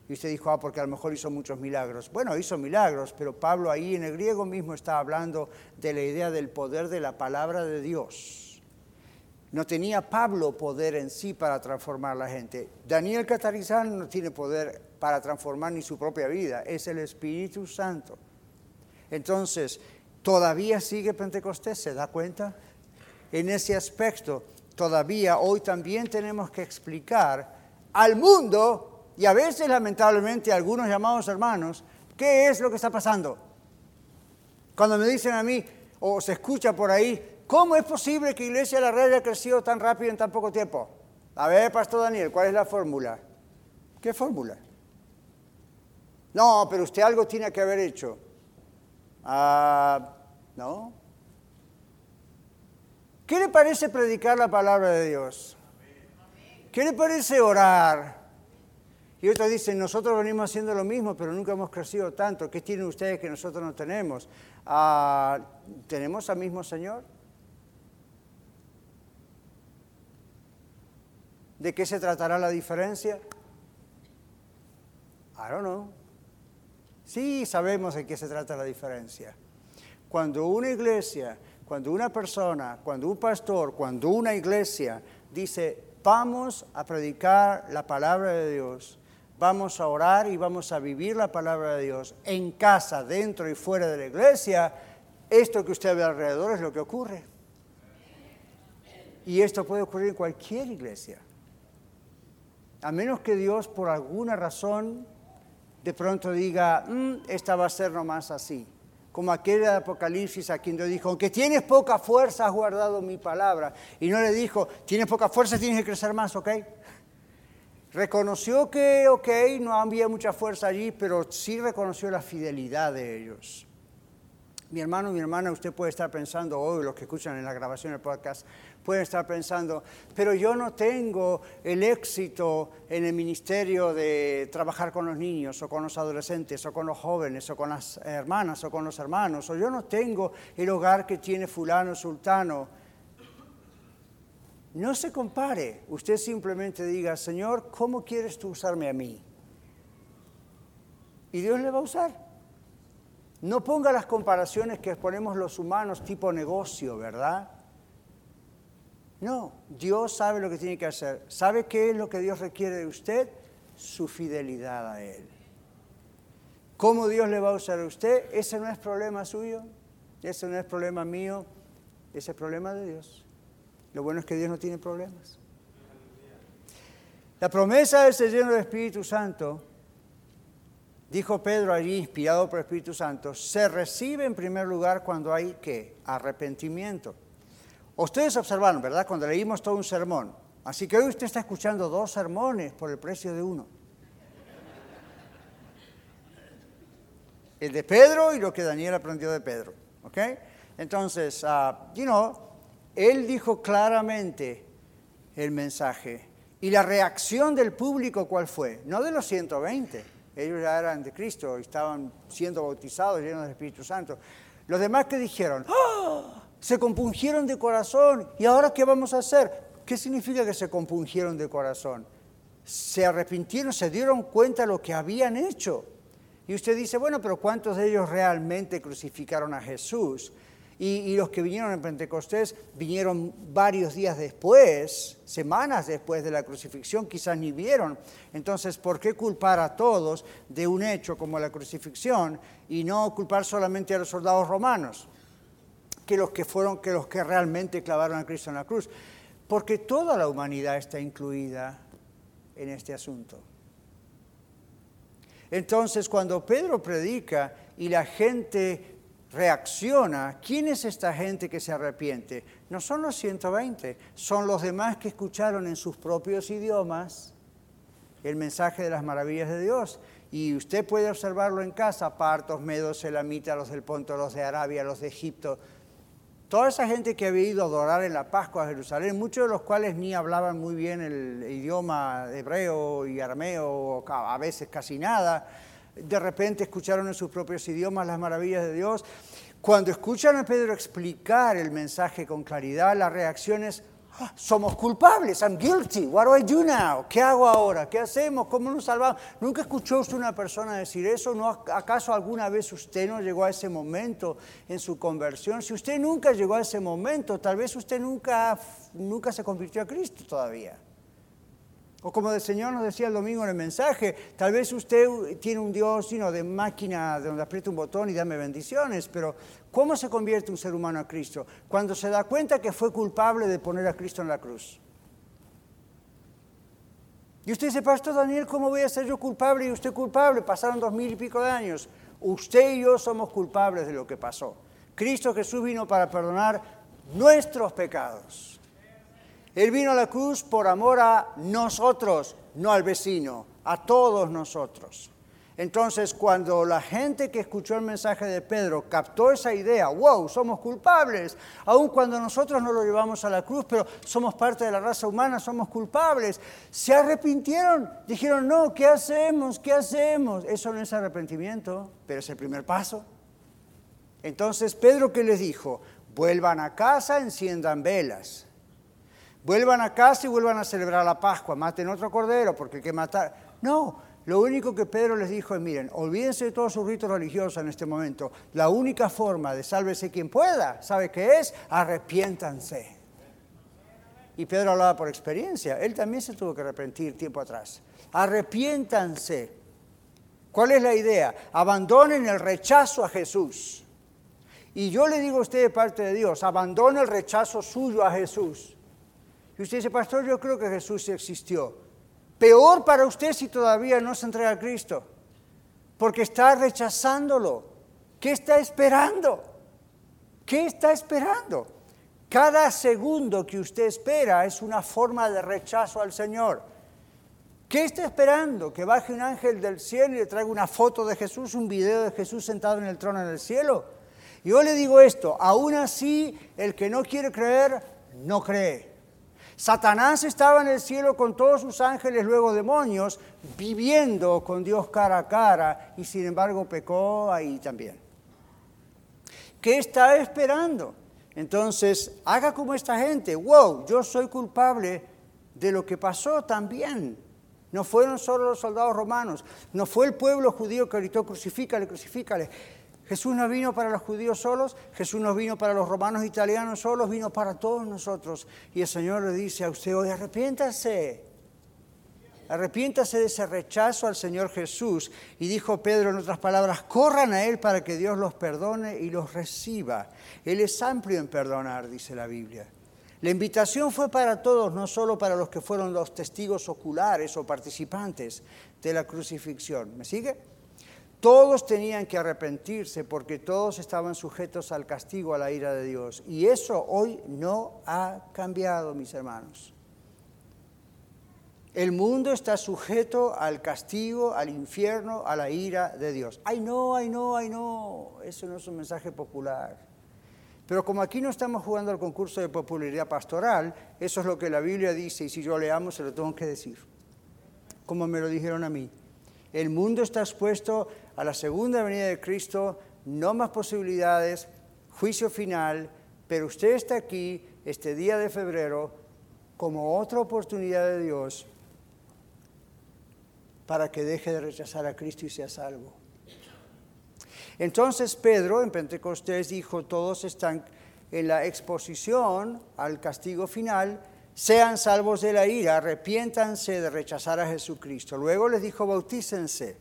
Y usted dijo, ah, porque a lo mejor hizo muchos milagros. Bueno, hizo milagros, pero Pablo ahí en el griego mismo está hablando de la idea del poder de la palabra de Dios. No tenía Pablo poder en sí para transformar la gente. Daniel Catarizán no tiene poder para transformar ni su propia vida, es el Espíritu Santo. Entonces, todavía sigue Pentecostés, ¿se da cuenta? En ese aspecto, todavía hoy también tenemos que explicar al mundo, y a veces lamentablemente a algunos llamados hermanos, qué es lo que está pasando. Cuando me dicen a mí, o se escucha por ahí, ¿cómo es posible que Iglesia de la Red haya crecido tan rápido en tan poco tiempo? A ver, Pastor Daniel, ¿cuál es la fórmula? ¿Qué fórmula? No, pero usted algo tiene que haber hecho. Ah, ¿No? ¿Qué le parece predicar la palabra de Dios? ¿Qué le parece orar? Y otros dicen, nosotros venimos haciendo lo mismo, pero nunca hemos crecido tanto. ¿Qué tienen ustedes que nosotros no tenemos? Ah, ¿Tenemos al mismo Señor? ¿De qué se tratará la diferencia? I don't know. Sí sabemos de qué se trata la diferencia. Cuando una iglesia, cuando una persona, cuando un pastor, cuando una iglesia dice, vamos a predicar la palabra de Dios, vamos a orar y vamos a vivir la palabra de Dios en casa, dentro y fuera de la iglesia, esto que usted ve alrededor es lo que ocurre. Y esto puede ocurrir en cualquier iglesia. A menos que Dios por alguna razón de pronto diga, mm, esta va a ser nomás así como aquel de Apocalipsis a quien Dios dijo, aunque tienes poca fuerza, has guardado mi palabra. Y no le dijo, tienes poca fuerza, tienes que crecer más, ¿ok? Reconoció que, ok, no había mucha fuerza allí, pero sí reconoció la fidelidad de ellos. Mi hermano, mi hermana, usted puede estar pensando hoy, los que escuchan en la grabación del podcast, pueden estar pensando, pero yo no tengo el éxito en el ministerio de trabajar con los niños o con los adolescentes o con los jóvenes o con las hermanas o con los hermanos, o yo no tengo el hogar que tiene fulano, sultano. No se compare, usted simplemente diga, Señor, ¿cómo quieres tú usarme a mí? Y Dios le va a usar. No ponga las comparaciones que ponemos los humanos tipo negocio, ¿verdad? No, Dios sabe lo que tiene que hacer. ¿Sabe qué es lo que Dios requiere de usted? Su fidelidad a Él. ¿Cómo Dios le va a usar a usted? Ese no es problema suyo, ese no es problema mío, ese es problema de Dios. Lo bueno es que Dios no tiene problemas. La promesa de ser lleno del Espíritu Santo dijo Pedro allí, inspirado por el Espíritu Santo, se recibe en primer lugar cuando hay que arrepentimiento. Ustedes observaron, ¿verdad? Cuando leímos todo un sermón. Así que hoy usted está escuchando dos sermones por el precio de uno. El de Pedro y lo que Daniel aprendió de Pedro. ¿Ok? Entonces, uh, you know, él dijo claramente el mensaje. ¿Y la reacción del público cuál fue? No de los 120 ellos ya eran de Cristo, estaban siendo bautizados, llenos del Espíritu Santo. Los demás que dijeron, ¡Ah! Se compungieron de corazón, ¿y ahora qué vamos a hacer? ¿Qué significa que se compungieron de corazón? Se arrepintieron, se dieron cuenta de lo que habían hecho. Y usted dice, bueno, pero ¿cuántos de ellos realmente crucificaron a Jesús? Y, los que vinieron en Pentecostés vinieron varios días después, semanas después de la crucifixión, quizás ni vieron. Entonces, ¿por qué culpar a todos de un hecho como la crucifixión y no culpar solamente a los soldados romanos, que los que fueron, que los que realmente clavaron a Cristo en la cruz? Porque toda la humanidad está incluida en este asunto. Entonces, cuando Pedro predica y la gente reacciona, ¿quién es esta gente que se arrepiente? No son los 120, son los demás que escucharon en sus propios idiomas el mensaje de las maravillas de Dios. Y usted puede observarlo en casa, partos, medos, elamitas, los del Ponto, los de Arabia, los de Egipto. Toda esa gente que había ido a adorar en la Pascua a Jerusalén, muchos de los cuales ni hablaban muy bien el idioma hebreo y arameo, a veces casi nada, de repente escucharon en sus propios idiomas las maravillas de Dios. Cuando escuchan a Pedro explicar el mensaje con claridad, la reacción es, somos culpables, I'm guilty, what do I do now? ¿Qué hago ahora? ¿Qué hacemos? ¿Cómo nos salvamos? ¿Nunca escuchó usted una persona decir eso? ¿No, ¿Acaso alguna vez usted no llegó a ese momento en su conversión? Si usted nunca llegó a ese momento, tal vez usted nunca, nunca se convirtió a Cristo todavía. O como el Señor nos decía el domingo en el mensaje, tal vez usted tiene un Dios sino de máquina donde aprieta un botón y dame bendiciones, pero ¿cómo se convierte un ser humano a Cristo? Cuando se da cuenta que fue culpable de poner a Cristo en la cruz. Y usted dice, Pastor Daniel, ¿cómo voy a ser yo culpable y usted culpable? Pasaron dos mil y pico de años. Usted y yo somos culpables de lo que pasó. Cristo Jesús vino para perdonar nuestros pecados. Él vino a la cruz por amor a nosotros, no al vecino, a todos nosotros. Entonces, cuando la gente que escuchó el mensaje de Pedro captó esa idea, wow, somos culpables, aun cuando nosotros no lo llevamos a la cruz, pero somos parte de la raza humana, somos culpables, se arrepintieron, dijeron, no, ¿qué hacemos? ¿Qué hacemos? Eso no es arrepentimiento, pero es el primer paso. Entonces, Pedro, ¿qué les dijo? Vuelvan a casa, enciendan velas. Vuelvan a casa y vuelvan a celebrar la Pascua, maten otro cordero, porque hay que matar. No, lo único que Pedro les dijo es, miren, olvídense de todos sus ritos religiosos en este momento. La única forma de sálvese quien pueda, ¿sabe qué es? Arrepiéntanse. Y Pedro hablaba por experiencia, él también se tuvo que arrepentir tiempo atrás. Arrepiéntanse. ¿Cuál es la idea? Abandonen el rechazo a Jesús. Y yo le digo a usted de parte de Dios, abandone el rechazo suyo a Jesús. Y usted dice, pastor, yo creo que Jesús existió. Peor para usted si todavía no se entrega a Cristo, porque está rechazándolo. ¿Qué está esperando? ¿Qué está esperando? Cada segundo que usted espera es una forma de rechazo al Señor. ¿Qué está esperando? ¿Que baje un ángel del cielo y le traiga una foto de Jesús, un video de Jesús sentado en el trono en el cielo? Yo le digo esto, aún así el que no quiere creer, no cree. Satanás estaba en el cielo con todos sus ángeles, luego demonios, viviendo con Dios cara a cara y sin embargo pecó ahí también. ¿Qué está esperando? Entonces, haga como esta gente, wow, yo soy culpable de lo que pasó también. No fueron solo los soldados romanos, no fue el pueblo judío que gritó, crucifícale, crucifícale. Jesús no vino para los judíos solos, Jesús no vino para los romanos italianos solos, vino para todos nosotros. Y el Señor le dice a usted hoy, arrepiéntase. Arrepiéntase de ese rechazo al Señor Jesús. Y dijo Pedro en otras palabras, corran a Él para que Dios los perdone y los reciba. Él es amplio en perdonar, dice la Biblia. La invitación fue para todos, no solo para los que fueron los testigos oculares o participantes de la crucifixión. ¿Me sigue? Todos tenían que arrepentirse porque todos estaban sujetos al castigo, a la ira de Dios. Y eso hoy no ha cambiado, mis hermanos. El mundo está sujeto al castigo, al infierno, a la ira de Dios. Ay no, ay no, ay no. Eso no es un mensaje popular. Pero como aquí no estamos jugando al concurso de popularidad pastoral, eso es lo que la Biblia dice y si yo le amo se lo tengo que decir. Como me lo dijeron a mí. El mundo está expuesto a la segunda venida de Cristo, no más posibilidades, juicio final, pero usted está aquí este día de febrero como otra oportunidad de Dios para que deje de rechazar a Cristo y sea salvo. Entonces Pedro en Pentecostés dijo, todos están en la exposición al castigo final, sean salvos de la ira, arrepiéntanse de rechazar a Jesucristo. Luego les dijo, bautícense.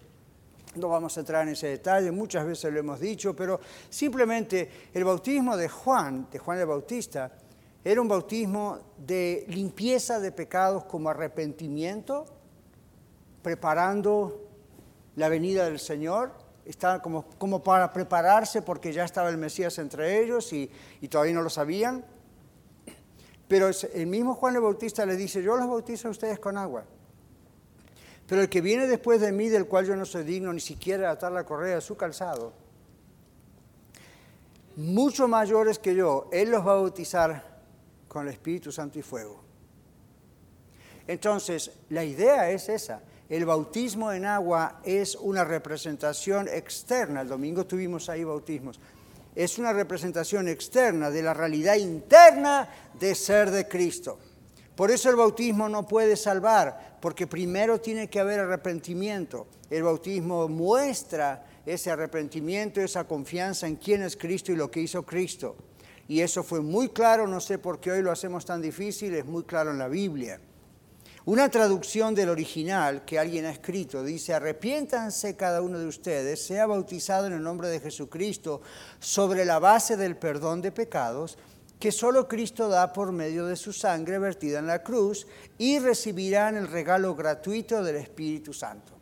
No vamos a entrar en ese detalle, muchas veces lo hemos dicho, pero simplemente el bautismo de Juan, de Juan el Bautista, era un bautismo de limpieza de pecados como arrepentimiento, preparando la venida del Señor, estaba como, para prepararse porque ya estaba el Mesías entre ellos y, y todavía no lo sabían. Pero el mismo Juan el Bautista le dice, yo los bautizo a ustedes con agua. Pero el que viene después de mí, del cual yo no soy digno ni siquiera atar la correa de su calzado, mucho mayores que yo, Él los va a bautizar con el Espíritu Santo y fuego. Entonces, la idea es esa. El bautismo en agua es una representación externa. El domingo tuvimos ahí bautismos. Es una representación externa de la realidad interna de ser de Cristo. Por eso el bautismo no puede salvar, porque primero tiene que haber arrepentimiento. El bautismo muestra ese arrepentimiento, esa confianza en quién es Cristo y lo que hizo Cristo. Y eso fue muy claro, no sé por qué hoy lo hacemos tan difícil, es muy claro en la Biblia. Una traducción del original que alguien ha escrito dice, arrepiéntanse cada uno de ustedes, sea bautizado en el nombre de Jesucristo sobre la base del perdón de pecados que solo Cristo da por medio de su sangre vertida en la cruz y recibirán el regalo gratuito del Espíritu Santo.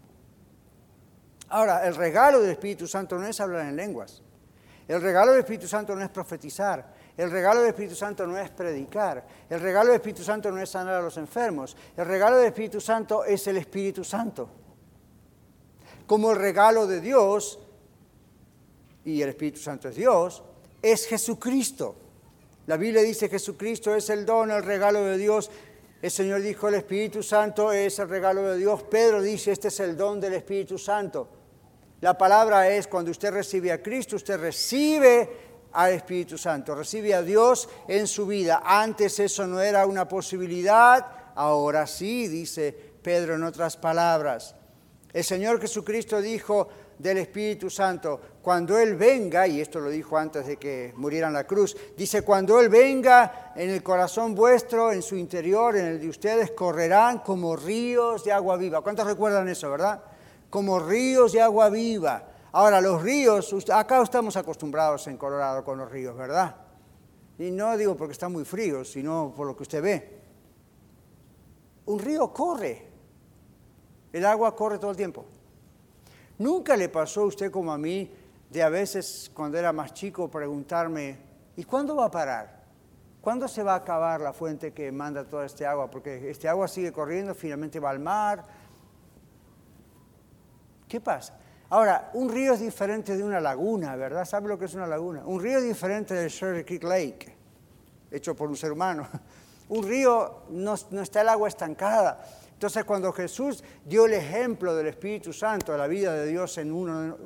Ahora, el regalo del Espíritu Santo no es hablar en lenguas. El regalo del Espíritu Santo no es profetizar. El regalo del Espíritu Santo no es predicar. El regalo del Espíritu Santo no es sanar a los enfermos. El regalo del Espíritu Santo es el Espíritu Santo. Como el regalo de Dios, y el Espíritu Santo es Dios, es Jesucristo. La Biblia dice Jesucristo es el don, el regalo de Dios. El Señor dijo el Espíritu Santo es el regalo de Dios. Pedro dice este es el don del Espíritu Santo. La palabra es cuando usted recibe a Cristo, usted recibe al Espíritu Santo, recibe a Dios en su vida. Antes eso no era una posibilidad, ahora sí, dice Pedro en otras palabras. El Señor Jesucristo dijo, del Espíritu Santo. Cuando Él venga, y esto lo dijo antes de que muriera la cruz, dice, cuando Él venga en el corazón vuestro, en su interior, en el de ustedes, correrán como ríos de agua viva. ¿Cuántos recuerdan eso, verdad? Como ríos de agua viva. Ahora, los ríos, acá estamos acostumbrados en Colorado con los ríos, ¿verdad? Y no digo porque están muy fríos, sino por lo que usted ve. Un río corre. El agua corre todo el tiempo. ¿Nunca le pasó a usted como a mí de a veces cuando era más chico preguntarme, ¿y cuándo va a parar? ¿Cuándo se va a acabar la fuente que manda toda este agua? Porque este agua sigue corriendo, finalmente va al mar. ¿Qué pasa? Ahora, un río es diferente de una laguna, ¿verdad? ¿Sabe lo que es una laguna? Un río es diferente del Sherry Creek Lake, hecho por un ser humano. Un río no, no está el agua estancada. Entonces cuando Jesús dio el ejemplo del Espíritu Santo, de la vida de Dios en, uno,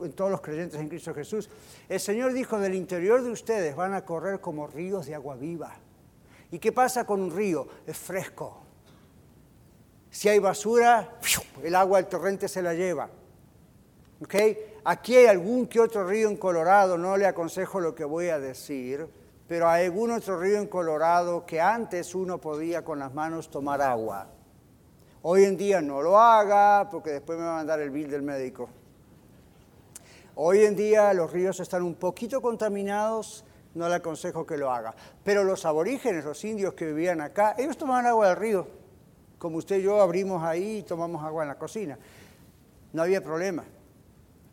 en todos los creyentes en Cristo Jesús, el Señor dijo, del interior de ustedes van a correr como ríos de agua viva. ¿Y qué pasa con un río? Es fresco. Si hay basura, el agua del torrente se la lleva. ¿Okay? Aquí hay algún que otro río en Colorado, no le aconsejo lo que voy a decir, pero hay algún otro río en Colorado que antes uno podía con las manos tomar agua. Hoy en día no lo haga porque después me va a mandar el bill del médico. Hoy en día los ríos están un poquito contaminados, no le aconsejo que lo haga. Pero los aborígenes, los indios que vivían acá, ellos tomaban agua del río. Como usted y yo abrimos ahí y tomamos agua en la cocina. No había problema.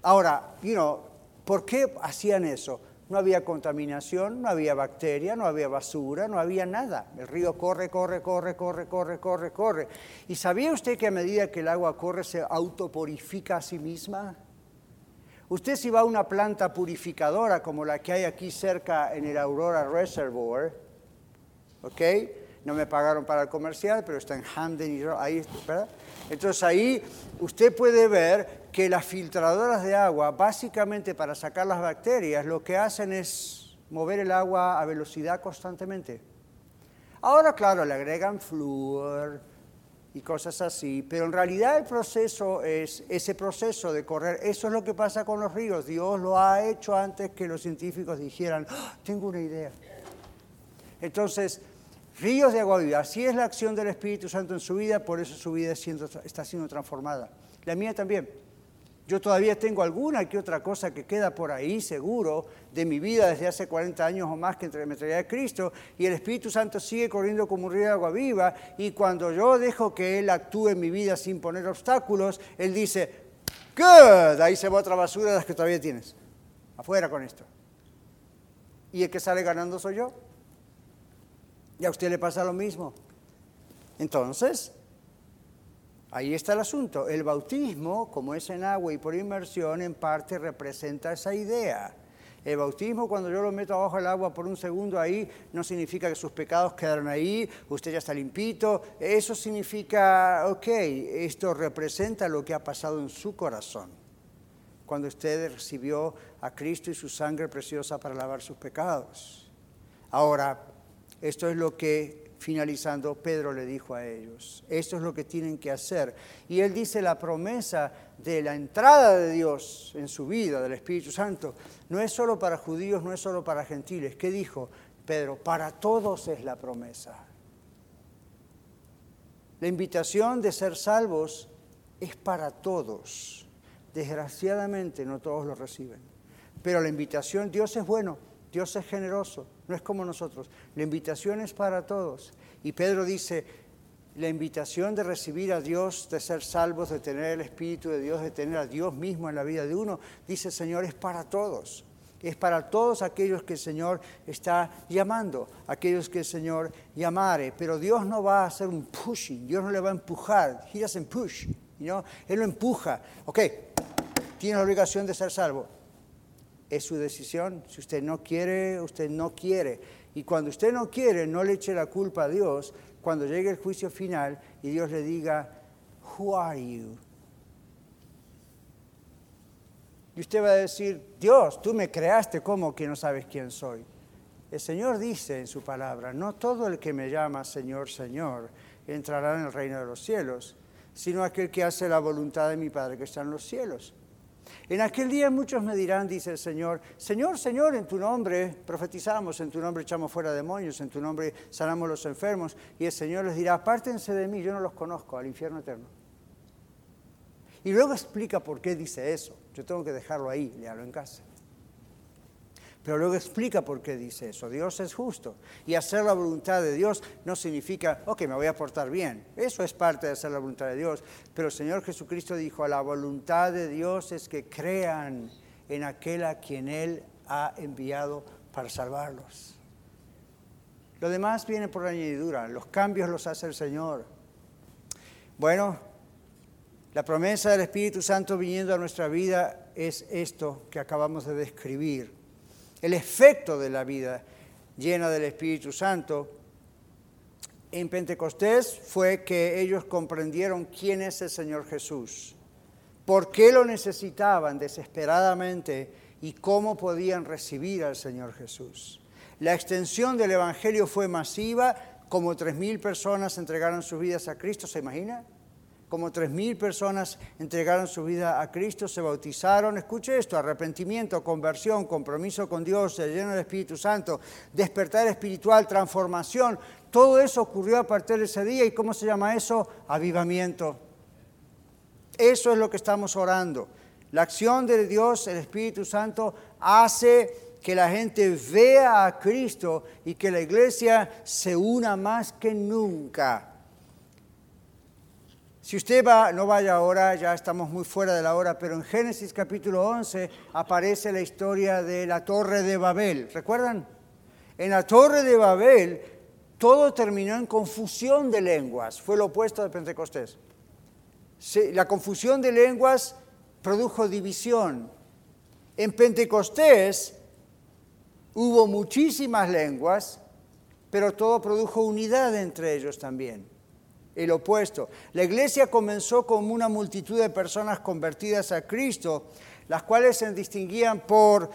Ahora, you know, ¿por qué hacían eso? No había contaminación, no había bacteria, no había basura, no había nada. El río corre, corre, corre, corre, corre, corre, corre. ¿Y sabía usted que a medida que el agua corre se autopurifica a sí misma? Usted si va a una planta purificadora como la que hay aquí cerca en el Aurora Reservoir, ¿ok? No me pagaron para el comercial, pero está en Hamden ahí, ¿verdad? Entonces ahí usted puede ver que las filtradoras de agua, básicamente para sacar las bacterias, lo que hacen es mover el agua a velocidad constantemente. Ahora, claro, le agregan flúor, y cosas así, pero en realidad el proceso es ese proceso de correr, eso es lo que pasa con los ríos, Dios lo ha hecho antes que los científicos dijeran, ¡Ah! tengo una idea. Entonces, ríos de agua viva, así es la acción del Espíritu Santo en su vida, por eso su vida está siendo transformada. La mía también. Yo todavía tengo alguna que otra cosa que queda por ahí, seguro, de mi vida desde hace 40 años o más que entre me traía Cristo, y el Espíritu Santo sigue corriendo como un río de agua viva, y cuando yo dejo que Él actúe en mi vida sin poner obstáculos, Él dice, good, ahí se va otra basura de las que todavía tienes, afuera con esto. Y el que sale ganando soy yo. Y a usted le pasa lo mismo. Entonces, Ahí está el asunto. El bautismo, como es en agua y por inmersión, en parte representa esa idea. El bautismo, cuando yo lo meto abajo del agua por un segundo ahí, no significa que sus pecados quedaron ahí, usted ya está limpito. Eso significa, ok, esto representa lo que ha pasado en su corazón. Cuando usted recibió a Cristo y su sangre preciosa para lavar sus pecados. Ahora, esto es lo que finalizando, Pedro le dijo a ellos, esto es lo que tienen que hacer. Y él dice la promesa de la entrada de Dios en su vida, del Espíritu Santo, no es solo para judíos, no es solo para gentiles. ¿Qué dijo Pedro? Para todos es la promesa. La invitación de ser salvos es para todos. Desgraciadamente no todos lo reciben. Pero la invitación, Dios es bueno, Dios es generoso, no es como nosotros. La invitación es para todos. Y Pedro dice, la invitación de recibir a Dios, de ser salvos, de tener el Espíritu de Dios, de tener a Dios mismo en la vida de uno, dice el Señor, es para todos. Es para todos aquellos que el Señor está llamando, aquellos que el Señor llamare. Pero Dios no va a hacer un pushing, Dios no le va a empujar. He doesn't push, you Él lo empuja. Ok, tiene la obligación de ser salvo es su decisión. Si usted no quiere, usted no quiere. Y cuando usted no quiere, no le eche la culpa a Dios cuando llegue el juicio final y Dios le diga, Who are you? Y usted va a decir, Dios, tú me creaste como que no sabes quién soy. El Señor dice en su palabra, no todo el que me llama Señor, Señor, entrará en el reino de los cielos, sino aquel que hace la voluntad de mi Padre que está en los cielos. En aquel día muchos me dirán, dice el Señor, Señor, Señor, en tu nombre profetizamos, en tu nombre echamos fuera demonios, en tu nombre sanamos los enfermos. Y el Señor les dirá, apártense de mí, yo no los conozco, al infierno eterno. Y luego explica por qué dice eso. Yo tengo que dejarlo ahí, léalo en casa. Pero luego explica por qué dice eso. Dios es justo. Y hacer la voluntad de Dios no significa, ok, me voy a portar bien. Eso es parte de hacer la voluntad de Dios. Pero el Señor Jesucristo dijo, la voluntad de Dios es que crean en aquel a quien Él ha enviado para salvarlos. Lo demás viene por añadidura. Los cambios los hace el Señor. Bueno, la promesa del Espíritu Santo viniendo a nuestra vida es esto que acabamos de describir el efecto de la vida llena del Espíritu Santo en Pentecostés fue que ellos comprendieron quién es el Señor Jesús, por qué lo necesitaban desesperadamente y cómo podían recibir al Señor Jesús. La extensión del Evangelio fue masiva, como tres mil personas entregaron sus vidas a Cristo, ¿se imagina? Como tres mil personas entregaron su vida a Cristo, se bautizaron. Escuche esto, arrepentimiento, conversión, compromiso con Dios, el lleno del Espíritu Santo, despertar espiritual, transformación. Todo eso ocurrió a partir de ese día. ¿Y cómo se llama eso? Avivamiento. Eso es lo que estamos orando. La acción de Dios, el Espíritu Santo, hace que la gente vea a Cristo y que la iglesia se una más que nunca si usted va, no vaya ahora, ya estamos muy fuera de la hora, pero en Génesis capítulo 11 aparece la historia de la torre de Babel. ¿Recuerdan? En la torre de Babel todo terminó en confusión de lenguas. Fue lo opuesto de Pentecostés. La confusión de lenguas produjo división. En Pentecostés hubo muchísimas lenguas, pero todo produjo unidad entre ellos también el opuesto. La iglesia comenzó como una multitud de personas convertidas a Cristo, las cuales se distinguían por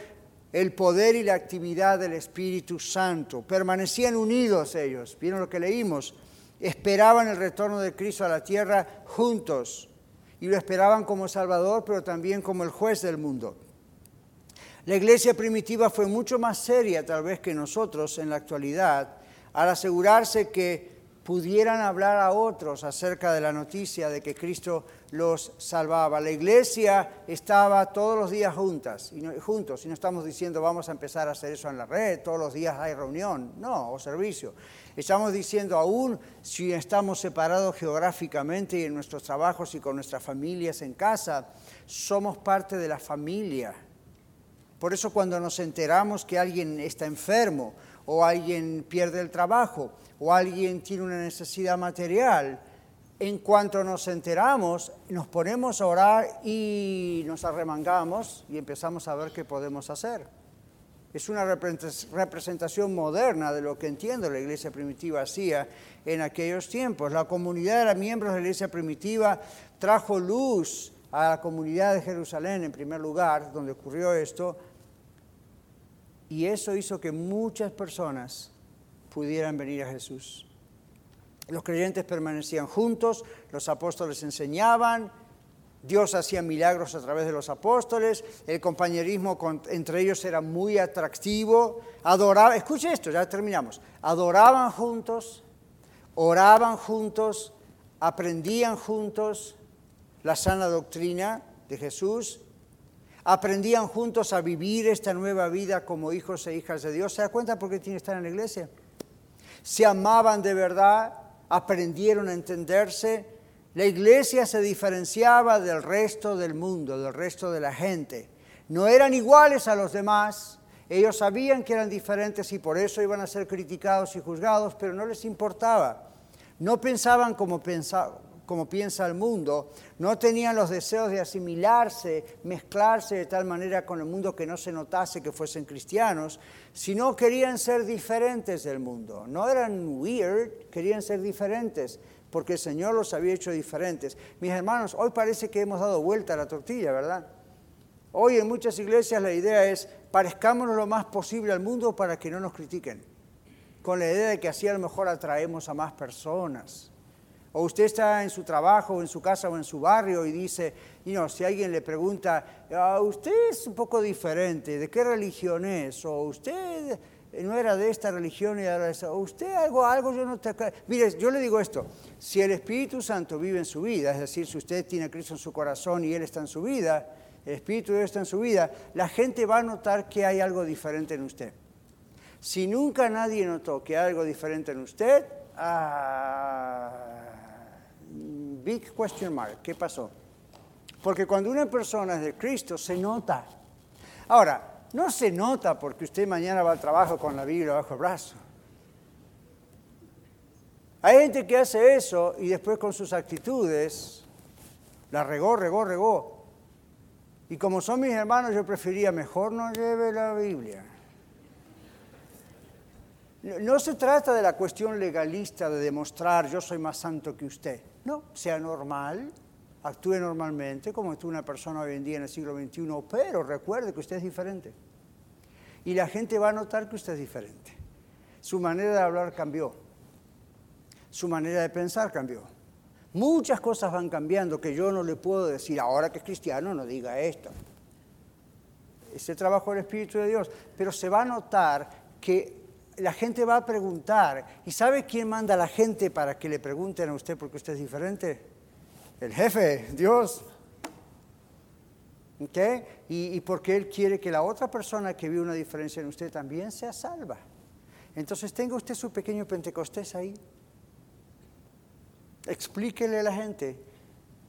el poder y la actividad del Espíritu Santo. Permanecían unidos ellos. ¿Vieron lo que leímos? esperaban el retorno de Cristo a la tierra juntos y lo esperaban como Salvador, pero también como el juez del mundo. La iglesia primitiva fue mucho más seria tal vez que nosotros en la actualidad al asegurarse que pudieran hablar a otros acerca de la noticia de que Cristo los salvaba. La iglesia estaba todos los días juntas, y juntos, y no estamos diciendo vamos a empezar a hacer eso en la red, todos los días hay reunión, no, o servicio. Estamos diciendo aún si estamos separados geográficamente y en nuestros trabajos y con nuestras familias en casa, somos parte de la familia. Por eso cuando nos enteramos que alguien está enfermo o alguien pierde el trabajo, o alguien tiene una necesidad material, en cuanto nos enteramos, nos ponemos a orar y nos arremangamos y empezamos a ver qué podemos hacer. Es una representación moderna de lo que entiendo la iglesia primitiva hacía en aquellos tiempos. La comunidad de miembros de la iglesia primitiva trajo luz a la comunidad de Jerusalén, en primer lugar, donde ocurrió esto, y eso hizo que muchas personas pudieran venir a Jesús. Los creyentes permanecían juntos, los apóstoles enseñaban, Dios hacía milagros a través de los apóstoles, el compañerismo entre ellos era muy atractivo, adoraban, escuche esto, ya terminamos, adoraban juntos, oraban juntos, aprendían juntos la sana doctrina de Jesús, aprendían juntos a vivir esta nueva vida como hijos e hijas de Dios. ¿Se da cuenta por qué tiene que estar en la iglesia? se amaban de verdad, aprendieron a entenderse. La iglesia se diferenciaba del resto del mundo, del resto de la gente. No eran iguales a los demás. Ellos sabían que eran diferentes y por eso iban a ser criticados y juzgados, pero no les importaba. No pensaban como pensaban como piensa el mundo, no tenían los deseos de asimilarse, mezclarse de tal manera con el mundo que no se notase que fuesen cristianos, sino querían ser diferentes del mundo. No eran weird, querían ser diferentes, porque el Señor los había hecho diferentes. Mis hermanos, hoy parece que hemos dado vuelta a la tortilla, ¿verdad? Hoy en muchas iglesias la idea es parezcámonos lo más posible al mundo para que no nos critiquen, con la idea de que así a lo mejor atraemos a más personas. O usted está en su trabajo, en su casa, o en su barrio y dice, y no, si alguien le pregunta, ah, usted es un poco diferente, ¿de qué religión es? O usted no era de esta religión y ahora es, o usted algo, algo, yo no te... Mire, yo le digo esto, si el Espíritu Santo vive en su vida, es decir, si usted tiene a Cristo en su corazón y Él está en su vida, el Espíritu de Dios está en su vida, la gente va a notar que hay algo diferente en usted. Si nunca nadie notó que hay algo diferente en usted, ah, big question mark. ¿Qué pasó? Porque cuando una persona es de Cristo, se nota. Ahora, no se nota porque usted mañana va al trabajo con la Biblia bajo el brazo. Hay gente que hace eso y después con sus actitudes la regó, regó, regó. Y como son mis hermanos, yo prefería mejor no lleve la Biblia. No se trata de la cuestión legalista de demostrar yo soy más santo que usted. No, sea normal, actúe normalmente como una persona hoy en día en el siglo XXI, pero recuerde que usted es diferente. Y la gente va a notar que usted es diferente. Su manera de hablar cambió. Su manera de pensar cambió. Muchas cosas van cambiando que yo no le puedo decir, ahora que es cristiano, no diga esto. Ese trabajo del Espíritu de Dios. Pero se va a notar que la gente va a preguntar. ¿Y sabe quién manda a la gente para que le pregunten a usted porque usted es diferente? El jefe, Dios. ¿Ok? Y, porque Él quiere que la otra persona que vio una diferencia en usted también sea salva. Entonces tenga usted su pequeño Pentecostés ahí. Explíquele a la gente,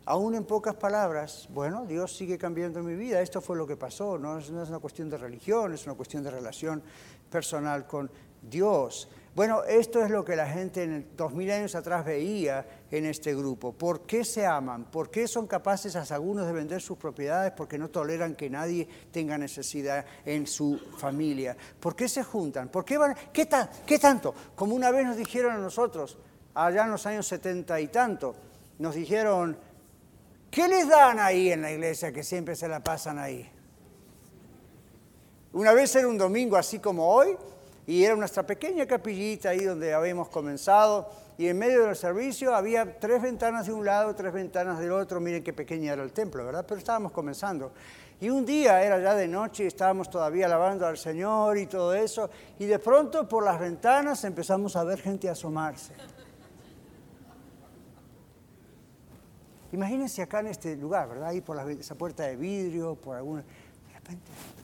aún en pocas palabras, bueno, Dios sigue cambiando mi vida, esto fue lo que pasó, no es, no es una cuestión de religión, es una cuestión de relación personal con Dios. Bueno, esto es lo que la gente en dos mil años atrás veía en este grupo. ¿Por qué se aman? ¿Por qué son capaces algunos de vender sus propiedades? Porque no toleran que nadie tenga necesidad en su familia. ¿Por qué se juntan? ¿Por qué van? ¿Qué, qué tanto? Como una vez nos dijeron a nosotros, allá en los años setenta y tanto, nos dijeron, ¿qué les dan ahí en la iglesia que siempre se la pasan ahí? Una vez era un domingo así como hoy, y era nuestra pequeña capillita ahí donde habíamos comenzado y en medio del servicio había tres ventanas de un lado, tres ventanas del otro. Miren qué pequeña era el templo, ¿verdad? Pero estábamos comenzando. Y un día era ya de noche y estábamos todavía alabando al Señor y todo eso. Y de pronto por las ventanas empezamos a ver gente asomarse. Imagínense acá en este lugar, ¿verdad? Ahí por esa puerta de vidrio, por alguna... De repente...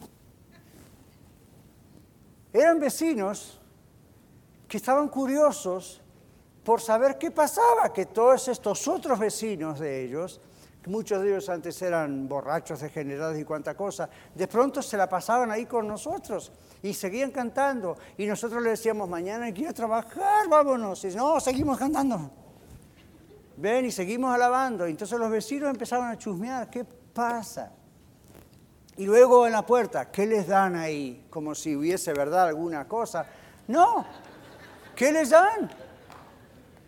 Eran vecinos que estaban curiosos por saber qué pasaba, que todos estos otros vecinos de ellos, muchos de ellos antes eran borrachos, degenerados y cuanta cosa, de pronto se la pasaban ahí con nosotros y seguían cantando. Y nosotros le decíamos, mañana hay que ir a trabajar, vámonos. Y no, seguimos cantando. Ven y seguimos alabando. Entonces los vecinos empezaron a chusmear, ¿qué pasa? Y luego en la puerta, ¿qué les dan ahí? Como si hubiese verdad alguna cosa. No, ¿qué les dan?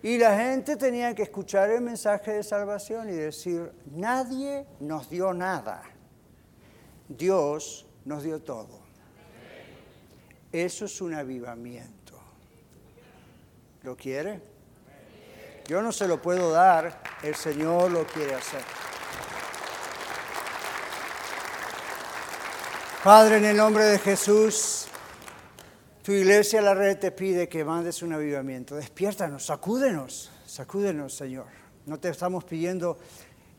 Y la gente tenía que escuchar el mensaje de salvación y decir, nadie nos dio nada, Dios nos dio todo. Eso es un avivamiento. ¿Lo quiere? Yo no se lo puedo dar, el Señor lo quiere hacer. Padre, en el nombre de Jesús, tu iglesia, la red, te pide que mandes un avivamiento. Despiértanos, sacúdenos, sacúdenos, Señor. No te estamos pidiendo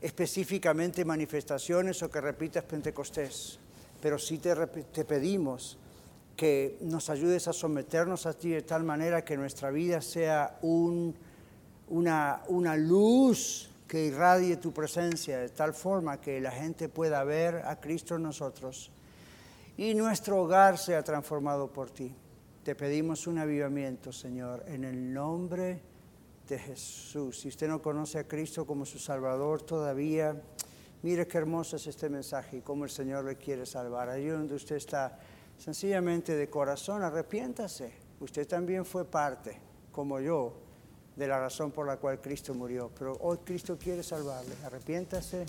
específicamente manifestaciones o que repitas Pentecostés, pero sí te, pedimos que nos ayudes a someternos a ti de tal manera que nuestra vida sea un, una, una luz que irradie tu presencia de tal forma que la gente pueda ver a Cristo en nosotros y nuestro hogar sea transformado por ti. Te pedimos un avivamiento, Señor, en el nombre de Jesús. Si usted no conoce a Cristo como su Salvador todavía, mire qué hermoso es este mensaje y cómo el Señor le quiere salvar. Allí donde usted está, sencillamente de corazón, arrepiéntase. Usted también fue parte, como yo, de la razón por la cual Cristo murió. Pero hoy Cristo quiere salvarle. Arrepiéntase,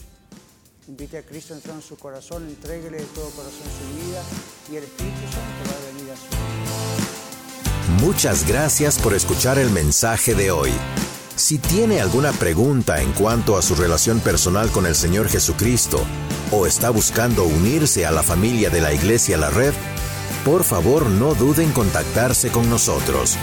invite a Cristo a entrar en su corazón, entréguele de todo corazón su vida y el Espíritu Santo va a venir a su vida. Muchas gracias por escuchar el mensaje de hoy. Si tiene alguna pregunta en cuanto a su relación personal con el Señor Jesucristo o está buscando unirse a la familia de la Iglesia La Red, por favor no duden en contactarse con nosotros.